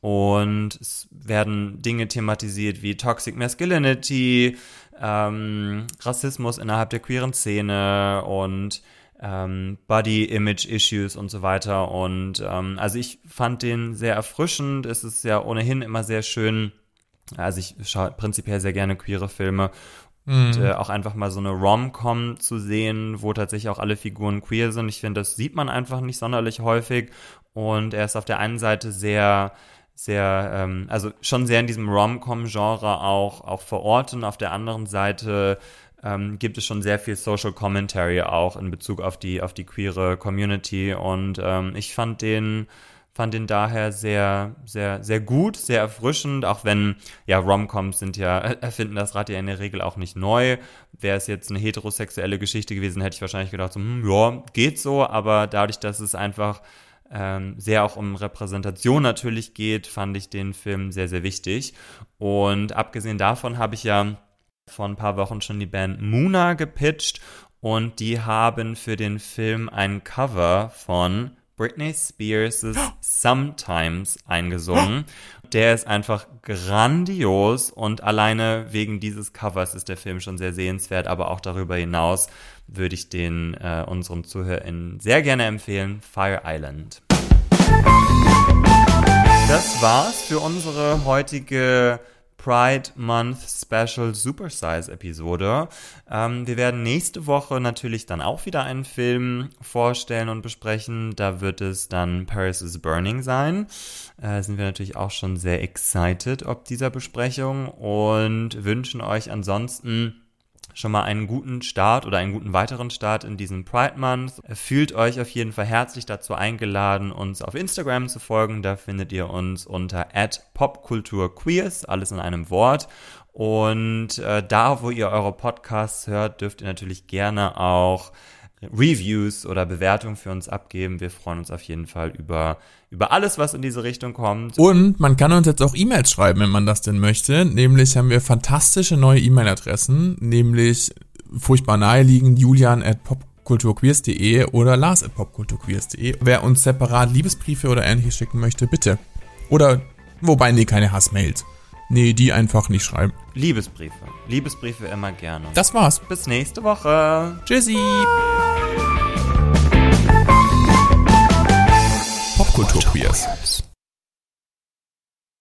und es werden Dinge thematisiert wie Toxic Masculinity, ähm, Rassismus innerhalb der queeren Szene und ähm, Body Image Issues und so weiter. Und ähm, also ich fand den sehr erfrischend. Es ist ja ohnehin immer sehr schön. Also ich schaue prinzipiell sehr gerne queere Filme und mhm. äh, auch einfach mal so eine Rom-Com zu sehen, wo tatsächlich auch alle Figuren queer sind. Ich finde, das sieht man einfach nicht sonderlich häufig. Und er ist auf der einen Seite sehr sehr, ähm, also schon sehr in diesem Rom-Com-Genre auch, auch verorten. Auf der anderen Seite ähm, gibt es schon sehr viel Social Commentary auch in Bezug auf die, auf die queere Community. Und ähm, ich fand den, fand den daher sehr, sehr, sehr gut, sehr erfrischend, auch wenn, ja, Romcoms sind ja, (laughs) erfinden das Rad ja in der Regel auch nicht neu. Wäre es jetzt eine heterosexuelle Geschichte gewesen, hätte ich wahrscheinlich gedacht, so, hm, ja, geht so, aber dadurch, dass es einfach ähm, sehr auch um Repräsentation natürlich geht, fand ich den Film sehr, sehr wichtig. Und abgesehen davon habe ich ja vor ein paar Wochen schon die Band Muna gepitcht und die haben für den Film ein Cover von Britney Spears' (gasps) Sometimes eingesungen. Der ist einfach grandios und alleine wegen dieses Covers ist der Film schon sehr sehenswert, aber auch darüber hinaus würde ich den äh, unseren ZuhörerInnen sehr gerne empfehlen. Fire Island. Das war's für unsere heutige Pride Month Special Supersize Episode. Ähm, wir werden nächste Woche natürlich dann auch wieder einen Film vorstellen und besprechen. Da wird es dann Paris is Burning sein. Äh, sind wir natürlich auch schon sehr excited ob dieser Besprechung und wünschen euch ansonsten schon mal einen guten Start oder einen guten weiteren Start in diesem Pride Month. Fühlt euch auf jeden Fall herzlich dazu eingeladen, uns auf Instagram zu folgen. Da findet ihr uns unter popkulturqueers, alles in einem Wort. Und äh, da, wo ihr eure Podcasts hört, dürft ihr natürlich gerne auch Reviews oder Bewertungen für uns abgeben. Wir freuen uns auf jeden Fall über, über alles, was in diese Richtung kommt. Und man kann uns jetzt auch E-Mails schreiben, wenn man das denn möchte. Nämlich haben wir fantastische neue E-Mail-Adressen, nämlich furchtbar naheliegend julian at popkulturqueers.de oder lars at popkulturqueers.de. Wer uns separat Liebesbriefe oder ähnliches schicken möchte, bitte. Oder, wobei, nee, keine Hassmails. Nee, die einfach nicht schreiben. Liebesbriefe. Liebesbriefe immer gerne. Das war's. Bis nächste Woche. Tschüssi. Popkultur Queers.